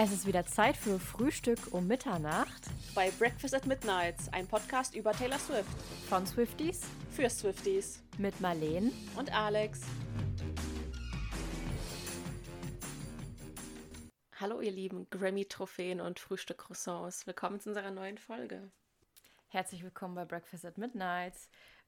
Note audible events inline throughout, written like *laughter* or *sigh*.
Es ist wieder Zeit für Frühstück um Mitternacht bei Breakfast at Midnight, ein Podcast über Taylor Swift. Von Swifties für Swifties. Mit Marleen und Alex. Hallo ihr lieben Grammy-Trophäen und Frühstück-Croissants. Willkommen zu unserer neuen Folge. Herzlich willkommen bei Breakfast at Midnight.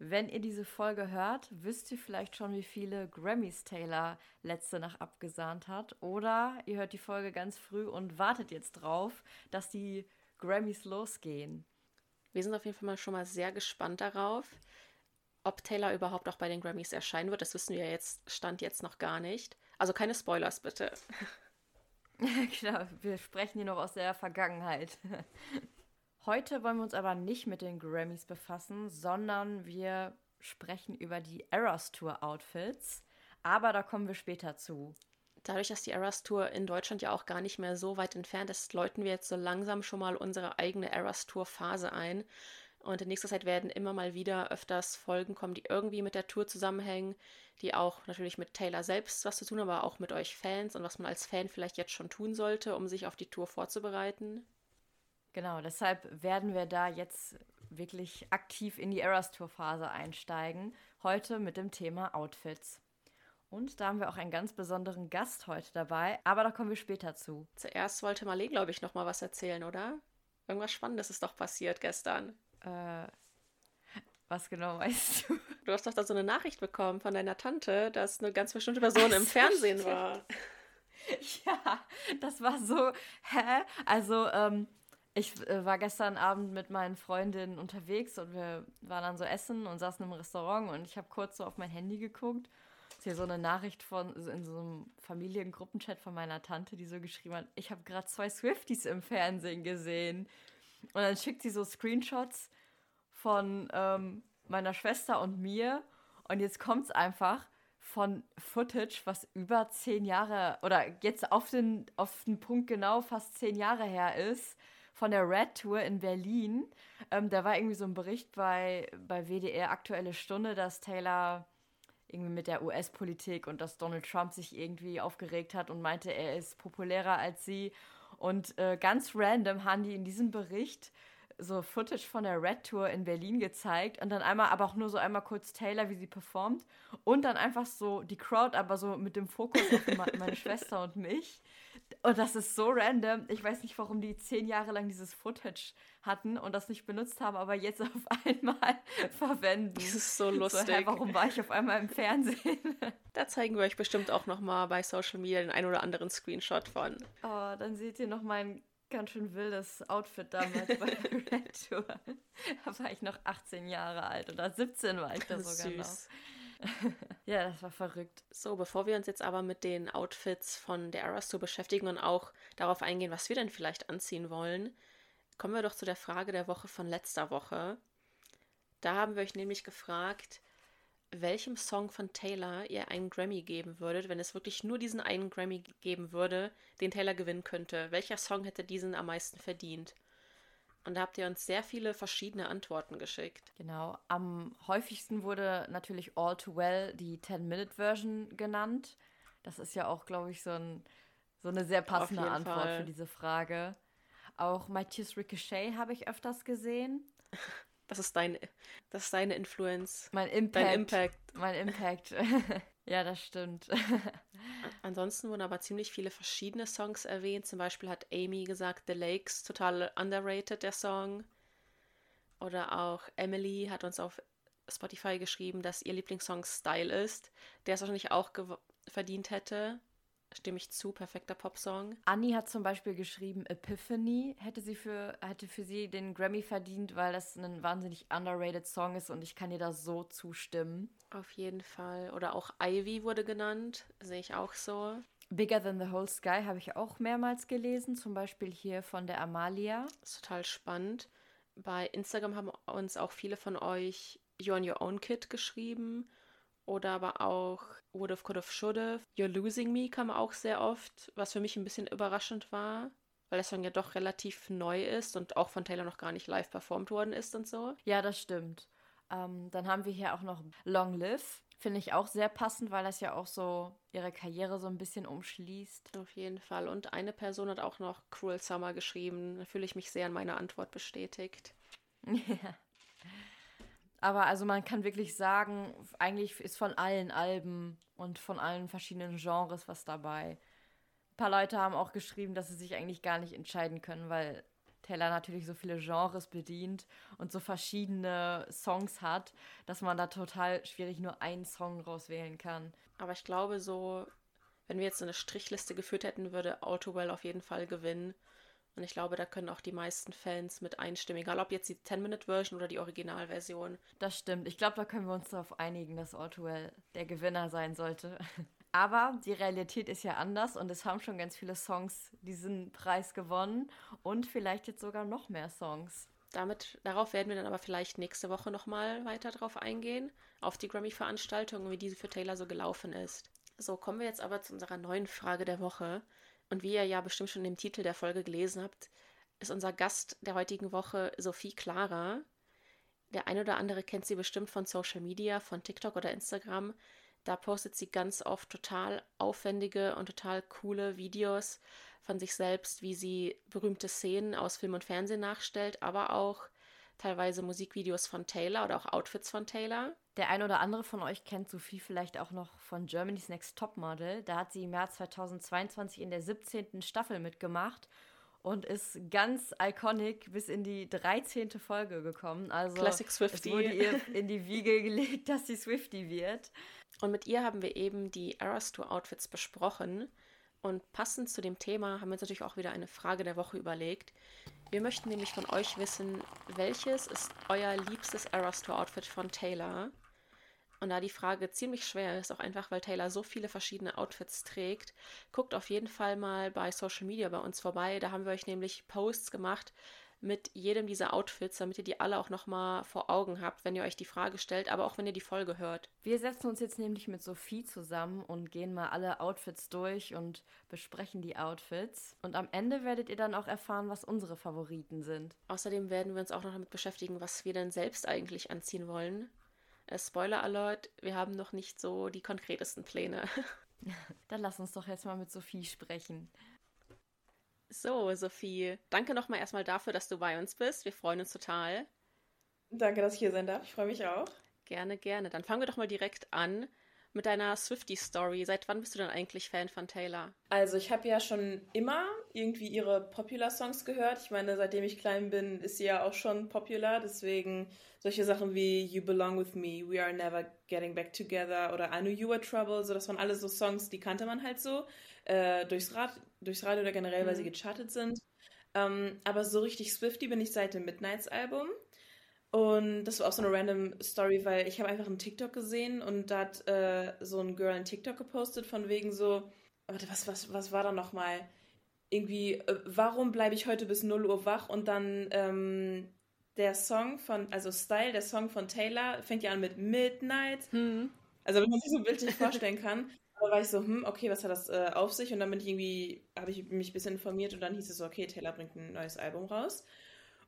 Wenn ihr diese Folge hört, wisst ihr vielleicht schon, wie viele Grammys Taylor letzte Nacht abgesahnt hat. Oder ihr hört die Folge ganz früh und wartet jetzt drauf, dass die Grammys losgehen. Wir sind auf jeden Fall mal schon mal sehr gespannt darauf, ob Taylor überhaupt auch bei den Grammys erscheinen wird. Das wissen wir jetzt, stand jetzt noch gar nicht. Also keine Spoilers bitte. *laughs* genau, wir sprechen hier noch aus der Vergangenheit. *laughs* Heute wollen wir uns aber nicht mit den Grammys befassen, sondern wir sprechen über die Eras Tour Outfits. Aber da kommen wir später zu. Dadurch, dass die Eras Tour in Deutschland ja auch gar nicht mehr so weit entfernt ist, läuten wir jetzt so langsam schon mal unsere eigene Eras Tour Phase ein. Und in nächster Zeit werden immer mal wieder öfters Folgen kommen, die irgendwie mit der Tour zusammenhängen, die auch natürlich mit Taylor selbst was zu tun, aber auch mit euch Fans und was man als Fan vielleicht jetzt schon tun sollte, um sich auf die Tour vorzubereiten. Genau, deshalb werden wir da jetzt wirklich aktiv in die Eras Tour Phase einsteigen. Heute mit dem Thema Outfits. Und da haben wir auch einen ganz besonderen Gast heute dabei, aber da kommen wir später zu. Zuerst wollte Marlene, glaube ich, noch mal was erzählen, oder? Irgendwas Spannendes ist doch passiert gestern. Äh, was genau weißt du? *laughs* Du hast doch da so eine Nachricht bekommen von deiner Tante, dass eine ganz bestimmte Person im Fernsehen war. *laughs* Ja, das war so, hä? Also, ähm, ich äh, war gestern Abend mit meinen Freundinnen unterwegs und wir waren dann so essen und saßen im Restaurant und ich habe kurz so auf mein Handy geguckt. Ist hier so eine Nachricht von in so einem Familiengruppenchat von meiner Tante, die so geschrieben hat: Ich habe gerade zwei Swifties im Fernsehen gesehen. Und dann schickt sie so Screenshots von ähm, meiner Schwester und mir. Und jetzt kommt es einfach von Footage, was über zehn Jahre oder jetzt auf den, auf den Punkt genau fast zehn Jahre her ist von der Red Tour in Berlin. Ähm, da war irgendwie so ein Bericht bei, bei WDR Aktuelle Stunde, dass Taylor irgendwie mit der US-Politik und dass Donald Trump sich irgendwie aufgeregt hat und meinte, er ist populärer als sie. Und äh, ganz random haben die in diesem Bericht so Footage von der Red Tour in Berlin gezeigt und dann einmal, aber auch nur so einmal kurz Taylor, wie sie performt und dann einfach so die Crowd, aber so mit dem Fokus auf *laughs* meine Schwester und mich. Und das ist so random. Ich weiß nicht, warum die zehn Jahre lang dieses Footage hatten und das nicht benutzt haben, aber jetzt *laughs* auf einmal verwenden. Das ist so lustig. So, hä, warum war ich auf einmal im Fernsehen? *laughs* Da zeigen wir euch bestimmt auch nochmal bei Social Media den ein oder anderen Screenshot von. Oh, dann seht ihr noch mein ganz schön wildes Outfit damals bei der *laughs* Red Tour. Da war ich noch 18 Jahre alt oder 17 war ich da sogar Süß. noch. *laughs* ja, das war verrückt. So, bevor wir uns jetzt aber mit den Outfits von der Eras Tour beschäftigen und auch darauf eingehen, was wir denn vielleicht anziehen wollen, kommen wir doch zu der Frage der Woche von letzter Woche. Da haben wir euch nämlich gefragt, welchem Song von Taylor ihr einen Grammy geben würdet, wenn es wirklich nur diesen einen Grammy geben würde, den Taylor gewinnen könnte. Welcher Song hätte diesen am meisten verdient? Und da habt ihr uns sehr viele verschiedene Antworten geschickt. Genau. Am häufigsten wurde natürlich All Too Well die 10-Minute-Version genannt. Das ist ja auch, glaube ich, so, ein, so eine sehr passende Antwort Fall. für diese Frage. Auch Matthias Ricochet habe ich öfters gesehen. *laughs* Das ist, dein, das ist deine Influence. Mein Impact. Dein Impact. Mein Impact. *laughs* ja, das stimmt. *laughs* Ansonsten wurden aber ziemlich viele verschiedene Songs erwähnt. Zum Beispiel hat Amy gesagt, The Lakes, total underrated, der Song. Oder auch Emily hat uns auf Spotify geschrieben, dass ihr Lieblingssong Style ist, der es wahrscheinlich auch verdient hätte. Stimme ich zu, perfekter Popsong. Annie hat zum Beispiel geschrieben, Epiphany hätte sie für, hätte für sie den Grammy verdient, weil das ein wahnsinnig underrated Song ist und ich kann ihr da so zustimmen. Auf jeden Fall. Oder auch Ivy wurde genannt, sehe ich auch so. Bigger Than the Whole Sky habe ich auch mehrmals gelesen, zum Beispiel hier von der Amalia. Das ist total spannend. Bei Instagram haben uns auch viele von euch You on Your Own Kid geschrieben oder aber auch Would have, Could have, Should have. You're Losing Me kam auch sehr oft, was für mich ein bisschen überraschend war, weil der Song ja doch relativ neu ist und auch von Taylor noch gar nicht live performt worden ist und so. Ja, das stimmt. Ähm, dann haben wir hier auch noch Long Live Finde ich auch sehr passend, weil das ja auch so ihre Karriere so ein bisschen umschließt. Auf jeden Fall. Und eine Person hat auch noch Cruel Summer geschrieben. Da fühle ich mich sehr an meiner Antwort bestätigt. *laughs* *laughs* Ja. Aber also man kann wirklich sagen, eigentlich ist von allen Alben und von allen verschiedenen Genres was dabei. Ein paar Leute haben auch geschrieben, dass sie sich eigentlich gar nicht entscheiden können, weil Taylor natürlich so viele Genres bedient und so verschiedene Songs hat, dass man da total schwierig nur einen Song rauswählen kann. Aber ich glaube so, wenn wir jetzt eine Strichliste geführt hätten, würde Autowell auf jeden Fall gewinnen. Und ich glaube, da können auch die meisten Fans mit einstimmen, egal ob jetzt die 10-Minute-Version oder die Originalversion. Das stimmt. Ich glaube, da können wir uns darauf einigen, dass Autowell der Gewinner sein sollte. *laughs* Aber die Realität ist ja anders und es haben schon ganz viele Songs diesen Preis gewonnen und vielleicht jetzt sogar noch mehr Songs. Damit, darauf werden wir dann aber vielleicht nächste Woche nochmal weiter drauf eingehen, auf die Grammy-Veranstaltung wie diese für Taylor so gelaufen ist. So, kommen wir jetzt aber zu unserer neuen Frage der Woche. Und wie ihr ja bestimmt schon im Titel der Folge gelesen habt, ist unser Gast der heutigen Woche Sophie Clara. Der eine oder andere kennt sie bestimmt von Social Media, von TikTok oder Instagram. Da postet sie ganz oft total aufwendige und total coole Videos von sich selbst, wie sie berühmte Szenen aus Film und Fernsehen nachstellt, aber auch teilweise Musikvideos von Taylor oder auch Outfits von Taylor. Der ein oder andere von euch kennt Sophie vielleicht auch noch von Germany's Next Topmodel. Da hat sie im Jahr 2022 in der 17. Staffel mitgemacht und ist ganz iconic bis in die 13. Folge gekommen. Also Classic Swifty. es wurde ihr *laughs* in die Wiege gelegt, dass sie Swifty wird. Und mit ihr haben wir eben die Eras Tour Outfits besprochen. Und passend zu dem Thema haben wir uns natürlich auch wieder eine Frage der Woche überlegt. Wir möchten nämlich von euch wissen, welches ist euer liebstes Eras Tour Outfit von Taylor? Und da die Frage ziemlich schwer ist, auch einfach, weil Taylor so viele verschiedene Outfits trägt, guckt auf jeden Fall mal bei Social Media bei uns vorbei. Da haben wir euch nämlich Posts gemacht mit jedem dieser Outfits, damit ihr die alle auch nochmal vor Augen habt, wenn ihr euch die Frage stellt, aber auch wenn ihr die Folge hört. Wir setzen uns jetzt nämlich mit Sophie zusammen und gehen mal alle Outfits durch und besprechen die Outfits. Und am Ende werdet ihr dann auch erfahren, was unsere Favoriten sind. Außerdem werden wir uns auch noch damit beschäftigen, was wir denn selbst eigentlich anziehen wollen. Äh, Spoiler Alert, wir haben noch nicht so die konkretesten Pläne. *laughs* Dann lass uns doch jetzt mal mit Sophie sprechen. So, Sophie, danke nochmal erstmal dafür, dass du bei uns bist. Wir freuen uns total. Danke, dass ich hier sein darf. Ich freue mich auch. Gerne, gerne. Dann fangen wir doch mal direkt an mit deiner Swifty-Story. Seit wann bist du denn eigentlich Fan von Taylor? Also ich habe ja schon immer irgendwie ihre Popular-Songs gehört. Ich meine, seitdem ich klein bin, ist sie ja auch schon popular. Deswegen solche Sachen wie You Belong With Me, We Are Never Getting Back Together oder I Knew You Were Trouble. So, das waren alles so Songs, die kannte man halt so äh, durchs, Rad, durchs Radio oder generell, mhm. weil sie mhm. gechartet sind. Ähm, aber so richtig Swifty bin ich seit dem Midnights-Album. Und das war auch so eine random Story, weil ich habe einfach einen TikTok gesehen und da hat äh, so ein Girl einen TikTok gepostet von wegen so, warte, was, was, was war da nochmal? Irgendwie, äh, warum bleibe ich heute bis 0 Uhr wach? Und dann ähm, der Song von, also Style, der Song von Taylor, fängt ja an mit Midnight. Mhm. Also wenn man sich so bildlich vorstellen kann. *laughs* Da war ich so, hm, okay, was hat das äh, auf sich? Und dann bin ich irgendwie, habe ich mich ein bisschen informiert und dann hieß es so, okay, Taylor bringt ein neues Album raus.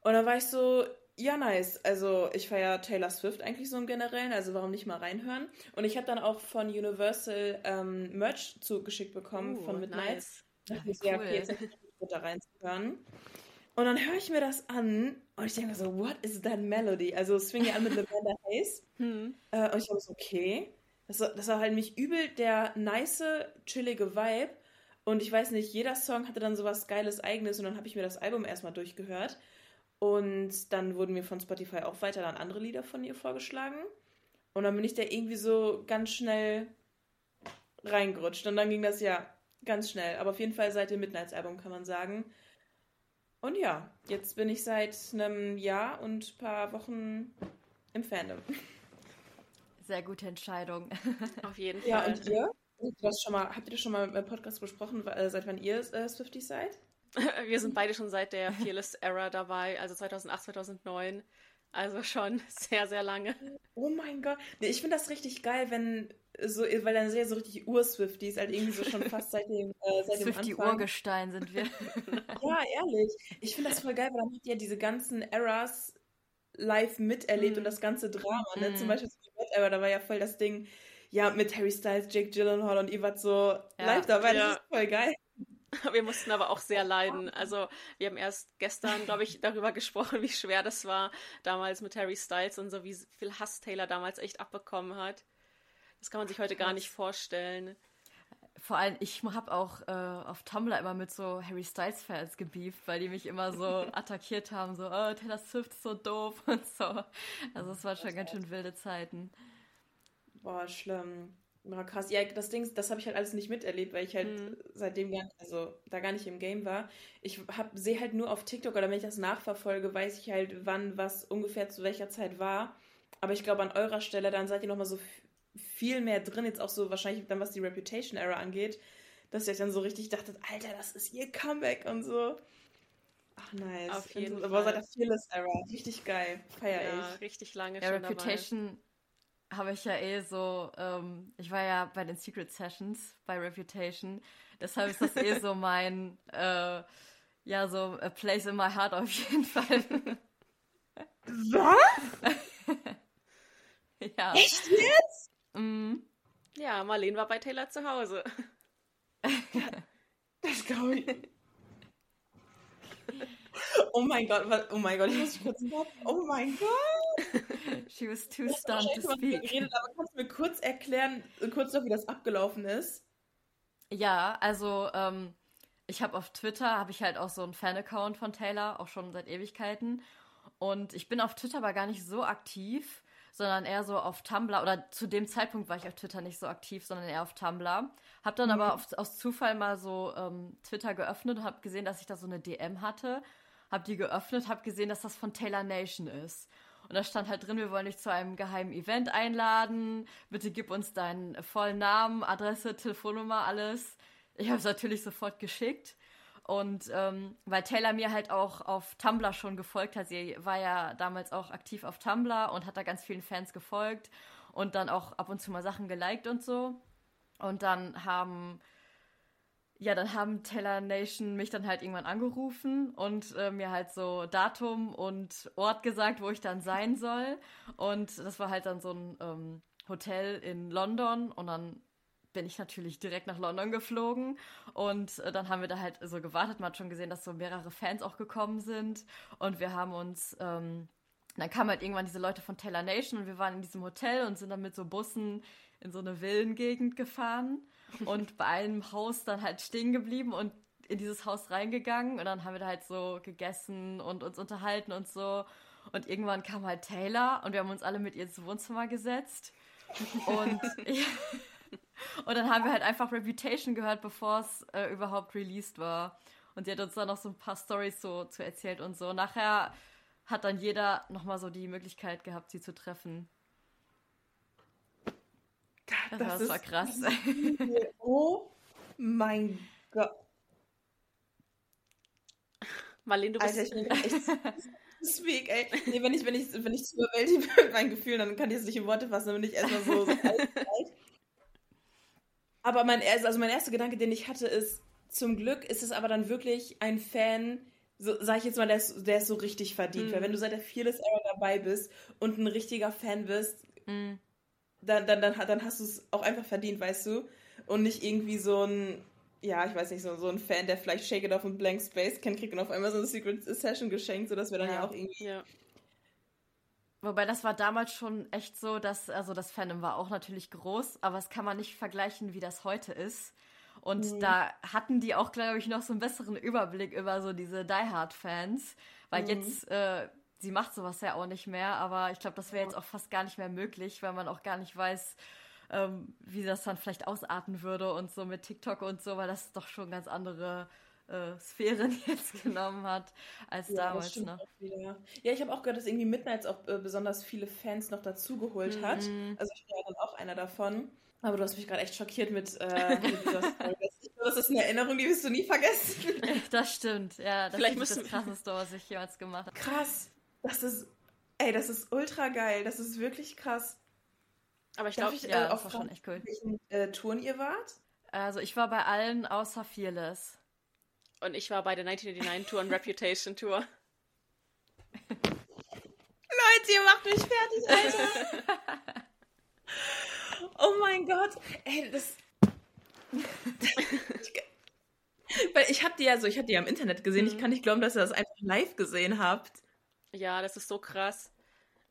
Und dann war ich so, ja, nice. Also ich feiere Taylor Swift eigentlich so im Generellen, also warum nicht mal reinhören. Und ich habe dann auch von Universal ähm, Merch zugeschickt bekommen uh, von Midnights. Nice. Ich cool. ja, okay, jetzt da reinzuhören. Und dann höre ich mir das an und ich denke so, what is that melody? Also es fing ja an mit Lavender *laughs* Haze. Hm. Äh, und ich habe so, okay. Das war, das war halt mich übel der nice, chillige Vibe. Und ich weiß nicht, jeder Song hatte dann sowas Geiles Eigenes und dann habe ich mir das Album erstmal durchgehört. Und dann wurden mir von Spotify auch weiter dann andere Lieder von ihr vorgeschlagen. Und dann bin ich da irgendwie so ganz schnell reingerutscht. Und dann ging das ja ganz schnell. Aber auf jeden Fall seit dem Midnights-Album kann man sagen. Und ja, jetzt bin ich seit einem Jahr und ein paar Wochen im Fandom. Sehr gute Entscheidung. *laughs* Auf jeden Fall. Ja, und ihr? Das schon mal, habt ihr das schon mal im Podcast besprochen, äh, seit wann ihr äh, Swifties seid? *laughs* Wir sind beide schon seit der *laughs* Fearless Era dabei, also 2008, 2009. Also schon *laughs* sehr, sehr lange. Oh mein Gott. Nee, ich finde das richtig geil, wenn so, weil dann sehr so richtig Ur-Swifties, halt irgendwie so schon fast seit dem, äh, seit dem Swifty Urgestein sind wir. ja, ehrlich. Ich finde das voll geil, weil dann habt ihr diese ganzen Eras live miterlebt mm. und das ganze Drama. Ne? Mm. Zum Beispiel Era, da war ja voll das Ding, ja, mit Harry Styles, Jake Gyllenhaal und ihr wart so ja. live dabei. Ja. Das ist voll geil. *laughs* Wir mussten aber auch sehr leiden. Also wir haben erst gestern, glaube ich, darüber gesprochen, wie schwer das war damals mit Harry Styles und so, wie viel Hass Taylor damals echt abbekommen hat. Das kann man sich heute gar nicht vorstellen. Vor allem, ich habe auch äh, auf Tumblr immer mit so Harry Styles-Fans gebieft, weil die mich immer so *laughs* attackiert haben, so, oh, Taylor Swift ist so doof *laughs* und so. Also es waren schon ganz schön wilde Zeiten. Boah, schlimm. Ja, krass. Ja, das Ding, das habe ich halt alles nicht miterlebt, weil ich halt mhm. seitdem gar, also da gar nicht im Game war. Ich sehe halt nur auf TikTok oder wenn ich das nachverfolge, weiß ich halt, wann was ungefähr zu welcher Zeit war. Aber ich glaube, an eurer Stelle, dann seid ihr nochmal so viel mehr drin, jetzt auch so wahrscheinlich dann, was die Reputation Era angeht, dass ihr dann so richtig dachtet, Alter, das ist ihr Comeback und so. Ach, nice. Auf jeden Fall. Aber seit der Fearless Era, richtig geil. Feier ja, ich. richtig lange ja, schon Reputation dabei habe ich ja eh so, ähm, ich war ja bei den Secret Sessions bei Reputation, deshalb ist das eh so *laughs* mein, äh, ja, so a place in my heart auf jeden Fall. Was? *laughs* ja. Echt jetzt? Mhm. Ja, Marlene war bei Taylor zu Hause. *laughs* das glaube ich. Oh mein Gott, was, oh mein Gott, ich muss kurz Oh mein Gott. She was too stunned to speak. Geredet, aber kannst du mir kurz erklären, kurz noch, wie das abgelaufen ist? Ja, also ähm, ich habe auf Twitter, habe ich halt auch so einen Fan-Account von Taylor, auch schon seit Ewigkeiten. Und ich bin auf Twitter aber gar nicht so aktiv, sondern eher so auf Tumblr. Oder zu dem Zeitpunkt war ich auf Twitter nicht so aktiv, sondern eher auf Tumblr. Hab dann mhm. aber auf, aus Zufall mal so ähm, Twitter geöffnet und habe gesehen, dass ich da so eine DM hatte habe die geöffnet, habe gesehen, dass das von Taylor Nation ist. Und da stand halt drin, wir wollen dich zu einem geheimen Event einladen. Bitte gib uns deinen vollen Namen, Adresse, Telefonnummer, alles. Ich habe es natürlich sofort geschickt. Und ähm, weil Taylor mir halt auch auf Tumblr schon gefolgt hat, sie war ja damals auch aktiv auf Tumblr und hat da ganz vielen Fans gefolgt und dann auch ab und zu mal Sachen geliked und so. Und dann haben ja, dann haben Teller Nation mich dann halt irgendwann angerufen und äh, mir halt so Datum und Ort gesagt, wo ich dann sein soll. Und das war halt dann so ein ähm, Hotel in London und dann bin ich natürlich direkt nach London geflogen und äh, dann haben wir da halt so gewartet. Man hat schon gesehen, dass so mehrere Fans auch gekommen sind und wir haben uns, ähm, dann kamen halt irgendwann diese Leute von Taylor Nation und wir waren in diesem Hotel und sind dann mit so Bussen in so eine Villengegend gefahren und bei einem Haus dann halt stehen geblieben und in dieses Haus reingegangen und dann haben wir da halt so gegessen und uns unterhalten und so. Und irgendwann kam halt Taylor und wir haben uns alle mit ihr ins Wohnzimmer gesetzt. Und, *laughs* ja, und dann haben wir halt einfach Reputation gehört, bevor es äh, überhaupt released war. Und sie hat uns dann noch so ein paar Stories so zu erzählt und so. Nachher hat dann jeder nochmal so die Möglichkeit gehabt, sie zu treffen. *laughs* Das, das, das war krass. *laughs* oh mein Gott. Marlene, du bist... Alter, ich bin echt *laughs* Speak, ey. Nee, wenn ich, wenn ich, wenn ich zu überwältigt bin mit meinen Gefühlen, dann kann ich es nicht in Worte fassen, dann bin ich erstmal so, so Aber mein, also mein erster Gedanke, den ich hatte, ist, zum Glück ist es aber dann wirklich ein Fan, so, sag ich jetzt mal, der ist, der ist so richtig verdient. Mhm. Weil wenn du seit der Fearless Era dabei bist und ein richtiger Fan bist, mhm dann, dann, dann, dann hast du es auch einfach verdient, weißt du? Und nicht irgendwie so ein, ja, ich weiß nicht, so, so ein Fan, der vielleicht Shake It Off und Blank Space kennt, kriegt und auf einmal so eine Secret Session geschenkt, sodass wir dann ja, ja auch irgendwie. Ja. Wobei das war damals schon echt so, dass, also das Fandom war auch natürlich groß, aber es kann man nicht vergleichen, wie das heute ist. Und mhm. da hatten die auch, glaube ich, noch so einen besseren Überblick über so diese Die Hard-Fans. Weil mhm. jetzt äh, sie macht sowas ja auch nicht mehr, aber ich glaube, das wäre jetzt auch fast gar nicht mehr möglich, weil man auch gar nicht weiß, ähm, wie das dann vielleicht ausarten würde und so mit TikTok und so, weil das doch schon ganz andere äh, Sphären *laughs* jetzt genommen hat als ja, damals. Ne? Ja, ich habe auch gehört, dass irgendwie Midnights auch äh, besonders viele Fans noch dazugeholt mhm. hat. Also ich war ja dann auch einer davon. Aber du hast mich gerade echt schockiert mit, äh, mit dieser Story. Das ist eine Erinnerung, die wirst du nie vergessen. *laughs* Das stimmt, ja. Das Vielleicht ist das krasseste, was ich jemals gemacht habe. Krass. Das ist, ey, das ist ultra geil. Das ist wirklich krass. Aber ich glaube, ja, äh, das war schon echt cool. Welchen äh, Touren ihr wart? Also ich war bei allen außer Fearless. Und ich war bei der 1989 Tour und Reputation Tour. *laughs* Leute, ihr macht mich fertig, Alter. *laughs* Oh mein Gott. Ey, das. *laughs* Weil ich hab die ja so, ich hab die ja im Internet gesehen. Mhm. Ich kann nicht glauben, dass ihr das einfach live gesehen habt. Ja, das ist so krass.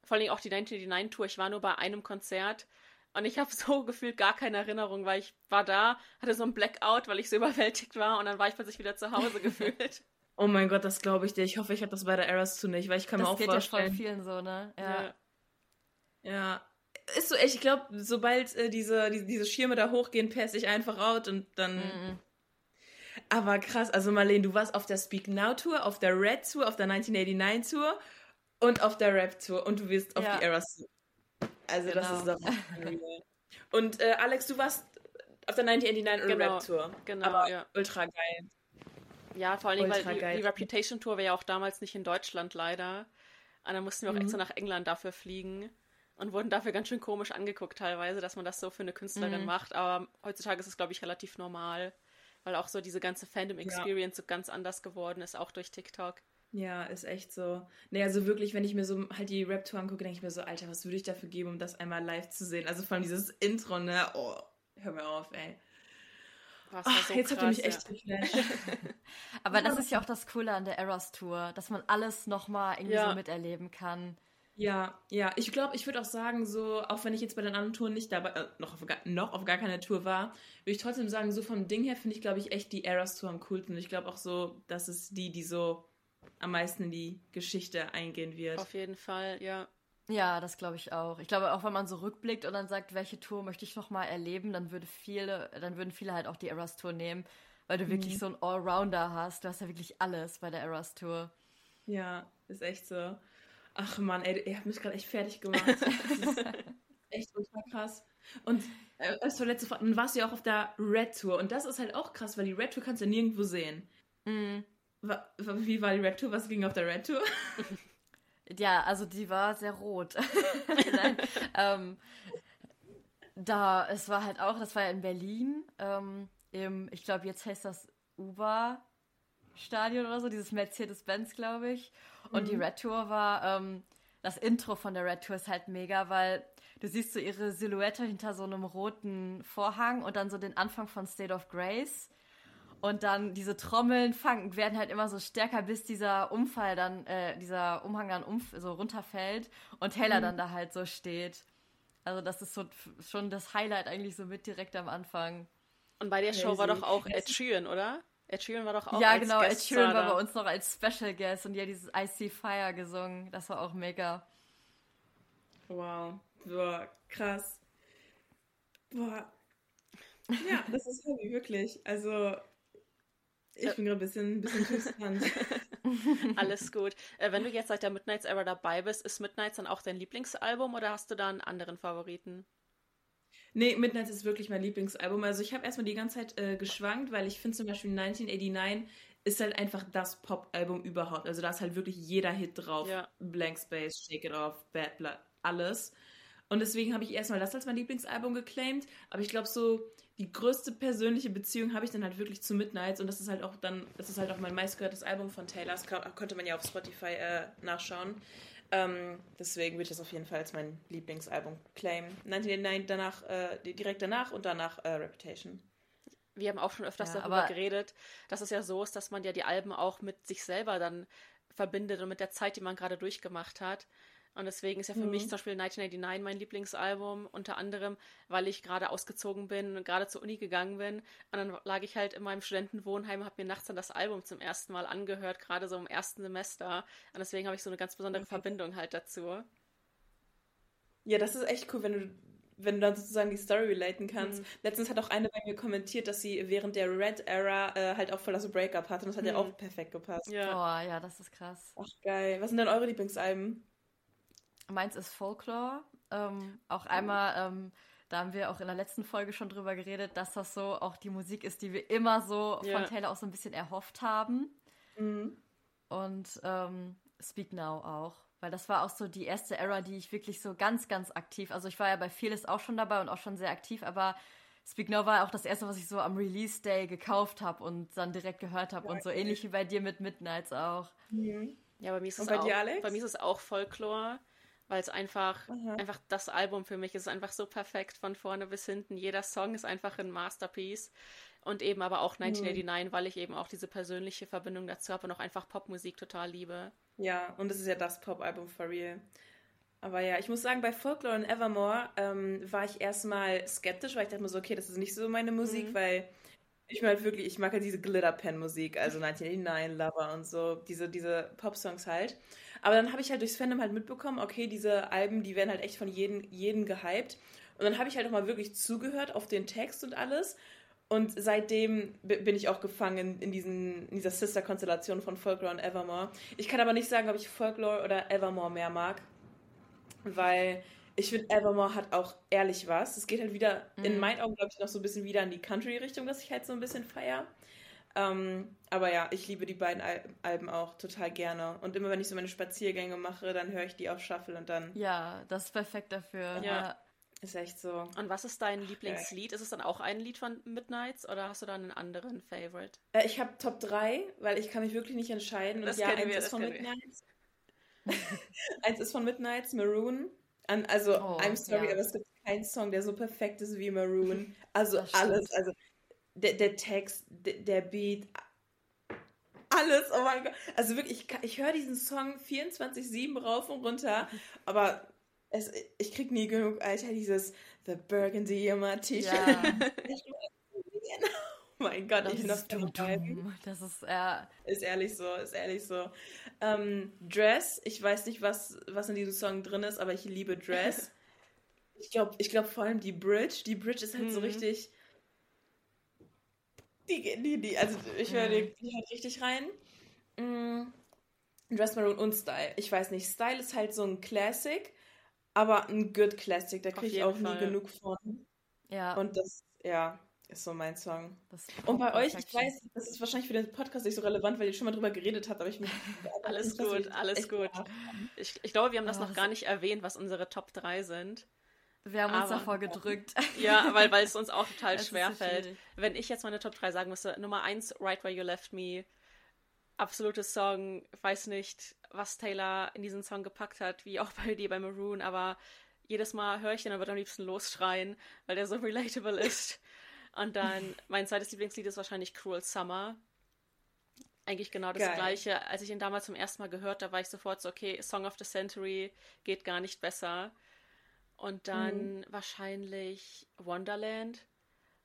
Vor allem auch die 1989 Tour. Ich war nur bei einem Konzert und ich habe *laughs* so gefühlt gar keine Erinnerung, weil ich war da, hatte so ein Blackout, weil ich so überwältigt war und dann war ich plötzlich wieder zu Hause *laughs* gefühlt. Oh mein Gott, das glaube ich dir. Ich hoffe, ich habe das bei der Eras zu nicht, weil ich kann das mir auch vorstellen. Das geht ja vielen so, ne? Ja. ja. ja. Ist so echt, ich glaube, sobald äh, diese, diese, diese Schirme da hochgehen, passe ich einfach out und dann. Mm. Aber krass, also Marlene, du warst auf der Speak Now Tour, auf der Red Tour, auf der 1989 Tour und auf der Rap Tour und du wirst auf ja. die Eras Tour. Also genau. das ist doch *laughs* Und äh, Alex, du warst auf der 1989 genau. Rap Tour. Genau, aber ja. ultra geil. Ja, vor allem, weil die, die, Reputation Tour war ja auch damals nicht in Deutschland leider. Und dann mussten wir auch mhm. extra nach England dafür fliegen und wurden dafür ganz schön komisch angeguckt teilweise, dass man das so für eine Künstlerin mhm. macht. Aber heutzutage ist es, glaube ich, relativ normal, weil auch so diese ganze Fandom-Experience ja. so ganz anders geworden ist, auch durch TikTok. Ja, ist echt so. Nee, also wirklich, wenn ich mir so halt die Rap-Tour angucke, denke ich mir so, Alter, was würde ich dafür geben, um das einmal live zu sehen? Also vor allem dieses Intro, ne? Oh, hör mir auf, ey. Was Ach, so jetzt krass, habt ihr mich echt geflasht. *laughs* Aber das ist ja auch das Coole an der Eras Tour, dass man alles nochmal irgendwie ja. so miterleben kann. Ja, ja. Ich glaube, ich würde auch sagen, so, auch wenn ich jetzt bei den anderen Touren nicht dabei, äh, noch, auf gar, noch auf gar keiner Tour war, würde ich trotzdem sagen, so vom Ding her finde ich, glaube ich, echt die Eras Tour am coolsten. Ich glaube auch so, dass es die, die so am meisten in die Geschichte eingehen wird. Auf jeden Fall, ja. Ja, das glaube ich auch. Ich glaube, auch wenn man so rückblickt und dann sagt, welche Tour möchte ich noch mal erleben, dann würde viele, dann würden viele halt auch die Eras Tour nehmen, weil du mhm. wirklich so einen Allrounder hast. Du hast ja wirklich alles bei der Eras Tour. Ja, ist echt so. Ach man, ey, ihr habt mich gerade echt fertig gemacht. *laughs* das ist echt ultra krass. Und äh, als letzte Frage, dann warst du ja auch auf der Red Tour und das ist halt auch krass, weil die Red Tour kannst du ja nirgendwo sehen. Mhm. Wie war die Red Tour? Was ging auf der Red Tour? *laughs* Ja, also die war sehr rot. *laughs* Nein, ähm, da, es war halt auch, das war ja in Berlin, ähm, im, ich glaube, jetzt heißt das Uber Stadion oder so, dieses Mercedes-Benz, glaube ich. Und mhm. die Red Tour war, ähm, das Intro von der Red Tour ist halt mega, weil du siehst so ihre Silhouette hinter so einem roten Vorhang und dann so den Anfang von State of Grace. Und dann diese Trommeln fangen, werden halt immer so stärker, bis dieser Umfall dann, äh, dieser Umhang dann umf so runterfällt und Taylor mhm. dann da halt so steht. Also das ist so schon das Highlight eigentlich so mit direkt am Anfang. Und bei der Show war doch auch Ed Sheeran, oder? Ed Sheeran war doch auch Ja, genau, Ed Sheeran war bei uns noch als Special Guest und ja dieses I See Fire gesungen. Das war auch mega. Wow. Boah, krass. Boah. Ja, das ist heavy, wirklich. Also, ich bin gerade ein bisschen, bisschen gespannt. *laughs* Alles gut. Äh, wenn du jetzt seit der Midnights Era dabei bist, ist Midnights dann auch dein Lieblingsalbum oder hast du da einen anderen Favoriten? Nee, Midnights ist wirklich mein Lieblingsalbum. Also ich habe erstmal die ganze Zeit äh, geschwankt, weil ich finde zum Beispiel 1989 ist halt einfach das Pop-Album überhaupt. Also da ist halt wirklich jeder Hit drauf. Ja. Blank Space, Shake It Off, Bad Blood, alles. Und deswegen habe ich erstmal das als mein Lieblingsalbum geclaimed. Aber ich glaube, so die größte persönliche Beziehung habe ich dann halt wirklich zu Midnights. Und das ist halt auch dann, das ist halt auch mein meistgehörtes Album von Taylor. Das konnte man ja auf Spotify äh, nachschauen. Ähm, deswegen würde ich das auf jeden Fall als mein Lieblingsalbum claimen. 1989 danach, äh, direkt danach und danach äh, Reputation. Wir haben auch schon öfters ja, darüber geredet, dass es ja so ist, dass man ja die Alben auch mit sich selber dann verbindet und mit der Zeit, die man gerade durchgemacht hat. Und deswegen ist ja für mhm. mich zum Beispiel 1989 mein Lieblingsalbum, unter anderem, weil ich gerade ausgezogen bin und gerade zur Uni gegangen bin. Und dann lag ich halt in meinem Studentenwohnheim, habe mir nachts dann das Album zum ersten Mal angehört, gerade so im ersten Semester. Und deswegen habe ich so eine ganz besondere okay. Verbindung halt dazu. Ja, das ist echt cool, wenn du wenn du dann sozusagen die Story relaten kannst. Mhm. Letztens hat auch eine bei mir kommentiert, dass sie während der Red Era äh, halt auch voll das Breakup hatte und das hat mhm. ja auch perfekt gepasst. Ja. Boah, ja, das ist krass. Ach geil. Was sind denn eure Lieblingsalben? Meins ist Folklore. Ähm, auch einmal, ähm, da haben wir auch in der letzten Folge schon drüber geredet, dass das so auch die Musik ist, die wir immer so ja. von Taylor auch so ein bisschen erhofft haben. Mhm. Und ähm, Speak Now auch. Weil das war auch so die erste Era, die ich wirklich so ganz, ganz aktiv, also ich war ja bei vieles auch schon dabei und auch schon sehr aktiv, aber Speak Now war auch das erste, was ich so am Release Day gekauft habe und dann direkt gehört habe ja, und so ähnlich wie bei dir mit Midnights auch. Mhm. Ja, bei mir ist es auch, bei, dir, bei mir ist es auch Folklore weil es einfach, einfach das Album für mich ist einfach so perfekt von vorne bis hinten. Jeder Song ist einfach ein Masterpiece. Und eben aber auch 1989, mhm. weil ich eben auch diese persönliche Verbindung dazu habe und auch einfach Popmusik total liebe. Ja, und es ist ja das Pop-Album for real. Aber ja, ich muss sagen, bei Folklore und Evermore ähm, war ich erstmal skeptisch, weil ich dachte mir so, okay, das ist nicht so meine Musik, mhm. weil ich meine halt wirklich, ich mag halt diese Glitterpen-Musik, also 1989, Lover und so, diese, diese Pop-Songs halt. Aber dann habe ich halt durchs Fandom halt mitbekommen, okay, diese Alben, die werden halt echt von jedem, jedem gehypt. Und dann habe ich halt auch mal wirklich zugehört auf den Text und alles. Und seitdem bin ich auch gefangen in, diesen, in dieser Sister-Konstellation von Folklore und Evermore. Ich kann aber nicht sagen, ob ich Folklore oder Evermore mehr mag, weil ich finde, Evermore hat auch ehrlich was. Es geht halt wieder, mhm. in meinen Augen, glaube ich, noch so ein bisschen wieder in die Country-Richtung, dass ich halt so ein bisschen feier. Ähm, aber ja, ich liebe die beiden Al Alben auch total gerne. Und immer wenn ich so meine Spaziergänge mache, dann höre ich die auf Shuffle und dann. Ja, das ist perfekt dafür. Ja. ja. Ist echt so. Und was ist dein Lieblingslied? Ist es dann auch ein Lied von Midnights oder hast du da einen anderen Favorite? Äh, ich habe Top 3, weil ich kann mich wirklich nicht entscheiden. Das und ja, eins wir, ist von Midnights. *laughs* eins ist von Midnights, Maroon. An, also, oh, I'm sorry, ja. aber es gibt keinen Song, der so perfekt ist wie Maroon. Also alles, also der, der Text, der, der Beat, alles, oh mein Gott. Also wirklich, ich, ich höre diesen Song 24-7 rauf und runter, *laughs* aber es, ich krieg nie genug, Alter, dieses The Burgundy in my T-Shirt. Ja. *laughs* oh mein Gott, das ich bin das dumm. Das ist, ja. Ist ehrlich so, ist ehrlich so. Ähm, Dress, ich weiß nicht, was, was in diesem Song drin ist, aber ich liebe Dress. *laughs* ich glaube ich glaub vor allem die Bridge. Die Bridge ist halt mhm. so richtig die, die, die, also ich höre die, die halt richtig rein. Mm, Dress Maroon und Style. Ich weiß nicht, Style ist halt so ein Classic, aber ein Good Classic, da kriege ich auch Fall. nie genug von. Ja. Und das, ja, ist so mein Song. und bei euch, ich weiß, das ist wahrscheinlich für den Podcast nicht so relevant, weil ihr schon mal drüber geredet habt, aber ich *laughs* alles gut, alles gut. Ich, ich glaube, wir haben das oh, noch gar nicht erwähnt, was unsere Top 3 sind. Wir haben uns Aber, davor gedrückt. *laughs* Ja, weil, weil es uns auch total *laughs* schwer fällt. So Wenn ich jetzt meine Top 3 sagen müsste, Nummer 1, Right Where You Left Me. Absolutes Song. Weiß nicht, was Taylor in diesen Song gepackt hat, wie auch bei dir bei Maroon, aber jedes Mal höre ich den und würde am liebsten losschreien, weil der so relatable *laughs* ist. Und dann, mein zweites Lieblingslied ist wahrscheinlich Cruel Summer. Eigentlich genau das Geil. gleiche. Als ich ihn damals zum ersten Mal gehört, da war ich sofort so, okay, Song of the Century geht gar nicht besser. Und dann mhm. wahrscheinlich Wonderland,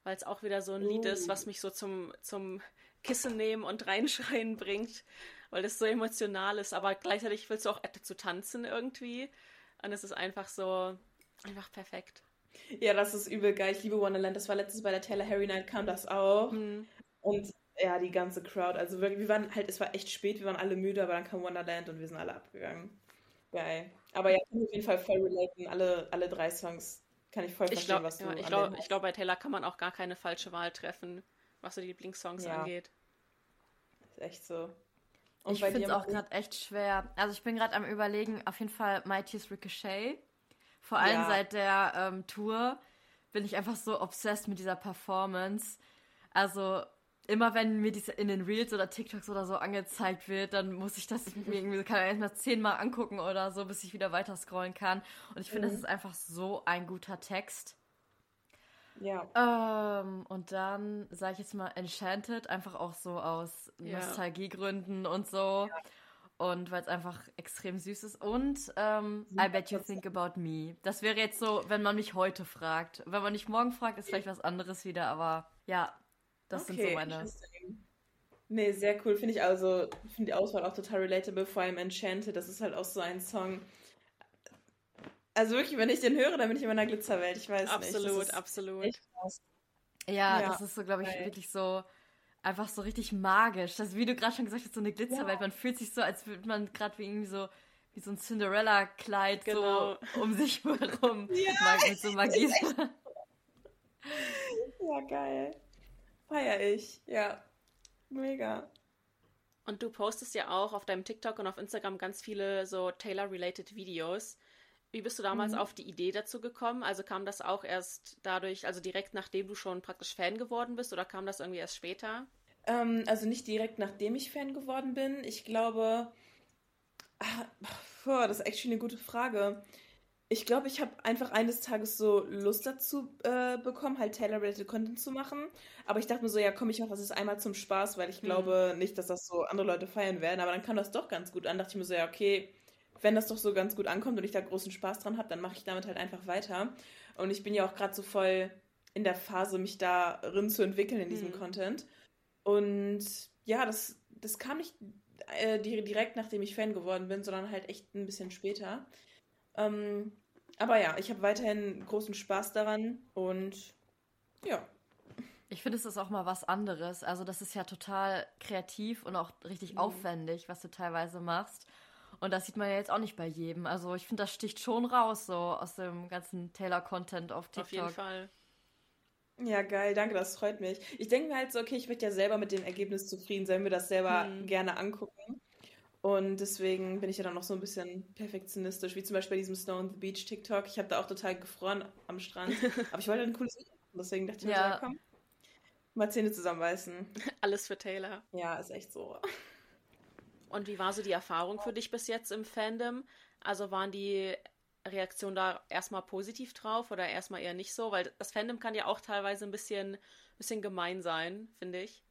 weil es auch wieder so ein uh. Lied ist, was oh. mich so zum, zum Kissen nehmen und reinschreien bringt, weil es so emotional ist, aber gleichzeitig willst du auch dazu tanzen irgendwie. Und es ist einfach so, einfach perfekt. Ja, das ist übel geil. Ich liebe Wonderland. Das war letztes bei der Taylor Harry Night, kam das auch. Mhm. Und ja, die ganze Crowd. Also wirklich, wir waren halt, es war echt spät, wir waren alle müde, aber dann kam Wonderland und wir sind alle abgegangen. Geil. Aber ja, kann ich auf jeden Fall voll relaten. Alle, alle drei Songs kann ich voll verstehen, glaub, was du ja, Ich glaube, glaub, bei Taylor kann man auch gar keine falsche Wahl treffen, was so die Lieblingssongs ja. angeht. Ist echt so. Und ich finde es auch gerade echt schwer. Also ich bin gerade am überlegen, auf jeden Fall Mighty's Ricochet. Vor allem ja. seit der ähm, Tour bin ich einfach so obsessed mit dieser Performance. Also immer wenn mir diese in den Reels oder TikToks oder so angezeigt wird, dann muss ich das mir irgendwie, kann ich erstmal zehnmal angucken oder so, bis ich wieder weiter scrollen kann. Und ich finde, mhm. das ist einfach so ein guter Text. Ja. Ähm, und dann sage ich jetzt mal Enchanted, einfach auch so aus ja. Nostalgiegründen und so. Ja. Und weil es einfach extrem süß ist. Und ähm, I Bet You Think About Me. Das wäre jetzt so, wenn man mich heute fragt. Wenn man mich morgen fragt, ist vielleicht was anderes wieder, aber ja, das okay, sind so meine. Nee, sehr cool. Finde ich also, finde die Auswahl auch total relatable, vor allem Enchanted. Das ist halt auch so ein Song. Also wirklich, wenn ich den höre, dann bin ich in meiner Glitzerwelt. Ich weiß absolut, nicht. Absolut, absolut. Ja, ja, das ist so, glaube ich, geil. wirklich so einfach so richtig magisch. Das, wie du gerade schon gesagt hast, so eine Glitzerwelt. Ja. Man fühlt sich so, als würde man gerade wie irgendwie so wie so ein Cinderella-Kleid genau. so um sich *laughs* herum ja, mit so *laughs* Magie. *laughs* ja, geil. Feier ich, ja. Mega. Und du postest ja auch auf deinem TikTok und auf Instagram ganz viele so Taylor-related Videos. Wie bist du damals mhm. auf die Idee dazu gekommen? Also kam das auch erst dadurch, also direkt nachdem du schon praktisch Fan geworden bist oder kam das irgendwie erst später? Ähm, also nicht direkt nachdem ich Fan geworden bin. Ich glaube, Ah, das ist echt eine gute Frage. Ich glaube, ich habe einfach eines Tages so Lust dazu äh, bekommen, halt Taylor-related Content zu machen. Aber ich dachte mir so, ja, komm, ich mache das jetzt einmal zum Spaß, weil ich mhm. glaube nicht, dass das so andere Leute feiern werden. Aber dann kam das doch ganz gut an. Dachte ich mir so, ja, okay, wenn das doch so ganz gut ankommt und ich da großen Spaß dran habe, dann mache ich damit halt einfach weiter. Und ich bin ja auch gerade so voll in der Phase, mich darin zu entwickeln in diesem mhm. Content. Und ja, das, das kam nicht äh, direkt nachdem ich Fan geworden bin, sondern halt echt ein bisschen später. Ähm, aber ja, ich habe weiterhin großen Spaß daran und ja. Ich finde, es ist auch mal was anderes. Also, das ist ja total kreativ und auch richtig mhm. aufwendig, was du teilweise machst. Und das sieht man ja jetzt auch nicht bei jedem. Also, ich finde, das sticht schon raus, so aus dem ganzen Taylor-Content auf TikTok. Auf jeden Fall. Ja, geil, danke, das freut mich. Ich denke mir halt so, okay, ich würde ja selber mit dem Ergebnis zufrieden sein, mir das selber hm. gerne angucken. Und deswegen bin ich ja dann noch so ein bisschen perfektionistisch, wie zum Beispiel bei diesem Snow on the Beach TikTok. Ich habe da auch total gefroren am Strand. *laughs* Aber ich wollte ein cooles Video machen, deswegen dachte ich ja. mir, so, komm, mal Zähne zusammenbeißen. *laughs* Alles für Taylor. Ja, ist echt so. Und wie war so die Erfahrung für dich bis jetzt im Fandom? Also waren die Reaktionen da erstmal positiv drauf oder erstmal eher nicht so? Weil das Fandom kann ja auch teilweise ein bisschen, bisschen gemein sein, finde ich.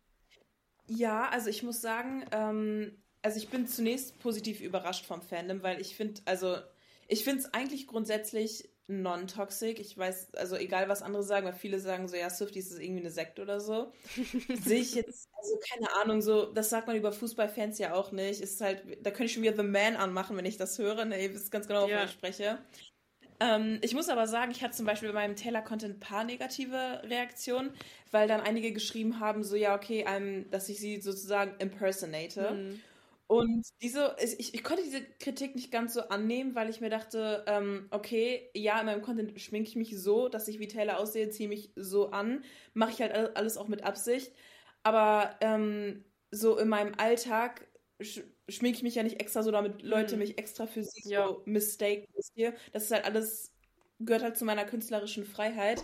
Ja, also ich muss sagen, ähm, also ich bin zunächst positiv überrascht vom Fandom, weil ich finde, also ich finde es eigentlich grundsätzlich non-toxic. Ich weiß, also egal was andere sagen, weil viele sagen so, ja, Swifties ist irgendwie eine Sekte oder so. *laughs* Sehe ich jetzt, also keine Ahnung, so, das sagt man über Fußballfans ja auch nicht. Ist halt, da könnte ich schon wieder The Man anmachen, wenn ich das höre. Ne, ihr wisst ganz genau, wovon ja. ich spreche. Ähm, ich muss aber sagen, ich hatte zum Beispiel bei meinem Taylor-Content ein paar negative Reaktionen, weil dann einige geschrieben haben, so, ja, okay, um, dass ich sie sozusagen impersonate. Mhm. Und diese, ich, ich konnte diese Kritik nicht ganz so annehmen, weil ich mir dachte, ähm, okay, ja, in meinem Content schminke ich mich so, dass ich wie Taylor aussehe, ziehe mich so an, mache ich halt alles auch mit Absicht. Aber ähm, so in meinem Alltag sch schminke ich mich ja nicht extra so, damit Leute hm. mich extra für sie ja. so mistaken. Das ist halt alles, gehört halt zu meiner künstlerischen Freiheit.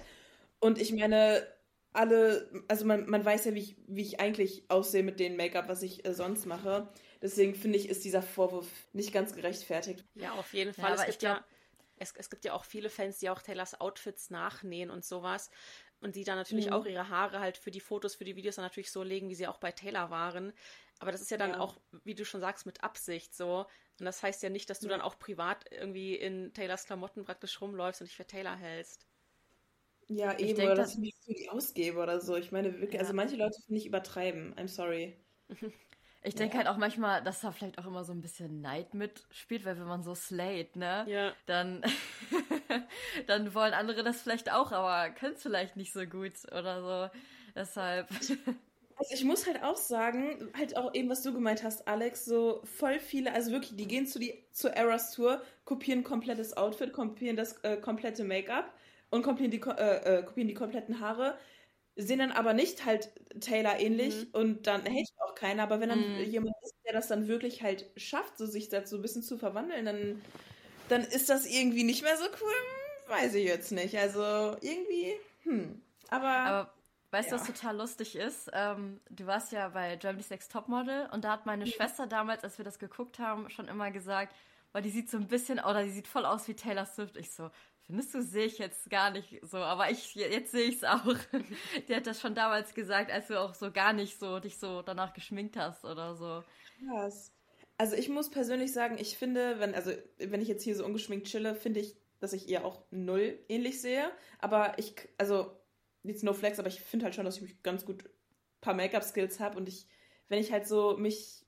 Und ich meine, alle, also man, man weiß ja, wie ich, wie ich eigentlich aussehe mit dem Make-up, was ich äh, sonst mache. Deswegen finde ich, ist dieser Vorwurf nicht ganz gerechtfertigt. Ja, auf jeden Fall. Ja, es, gibt glaub... ja, es, es, gibt ja auch viele Fans, die auch Taylors Outfits nachnähen und sowas. Und die dann natürlich mhm. auch ihre Haare halt für die Fotos, für die Videos dann natürlich so legen, wie sie auch bei Taylor waren. Aber das ist ja dann ja. auch, wie du schon sagst, mit Absicht so. Und das heißt ja nicht, dass du ja. dann auch privat irgendwie in Taylors Klamotten praktisch rumläufst und dich für Taylor hältst. Ja, eben, denk, oder dass ich mich für die ausgebe oder so. Ich meine, wirklich, ja. also manche Leute finde ich übertreiben. I'm sorry. *laughs* Ich denke ja. halt auch manchmal, dass da vielleicht auch immer so ein bisschen Neid mitspielt, weil wenn man so slayt, ne, ja. dann, *laughs* dann wollen andere das vielleicht auch, aber können es vielleicht nicht so gut oder so. Deshalb. Also *laughs* ich muss halt auch sagen, halt auch eben, was du gemeint hast, Alex, so voll viele, also wirklich, die gehen zu die, zur Eras Tour, kopieren komplettes Outfit, kopieren das äh, komplette Make-up und kopieren die, äh, äh, kopieren die kompletten Haare sehen dann aber nicht halt Taylor ähnlich mhm. und dann hält auch keiner. Aber wenn dann mhm. jemand ist, der das dann wirklich halt schafft, so sich dazu ein bisschen zu verwandeln, dann, dann ist das irgendwie nicht mehr so cool. Weiß ich jetzt nicht. Also irgendwie, hm. Aber. aber weißt du, ja. was total lustig ist? Ähm, du warst ja bei Germany's Next Topmodel und da hat meine ja. Schwester damals, als wir das geguckt haben, schon immer gesagt, weil die sieht so ein bisschen, oder die sieht voll aus wie Taylor Swift. Ich so, Findest du, sehe ich jetzt gar nicht so, aber ich, jetzt sehe ich es auch. *laughs* Die hat das schon damals gesagt, als du auch so gar nicht so dich so danach geschminkt hast oder so. Krass. Also ich muss persönlich sagen, ich finde, wenn, also wenn ich jetzt hier so ungeschminkt chille, finde ich, dass ich ihr auch null ähnlich sehe. Aber ich, also, jetzt no flex, aber ich finde halt schon, dass ich mich ganz gut paar Make-up-Skills habe und ich, wenn ich halt so mich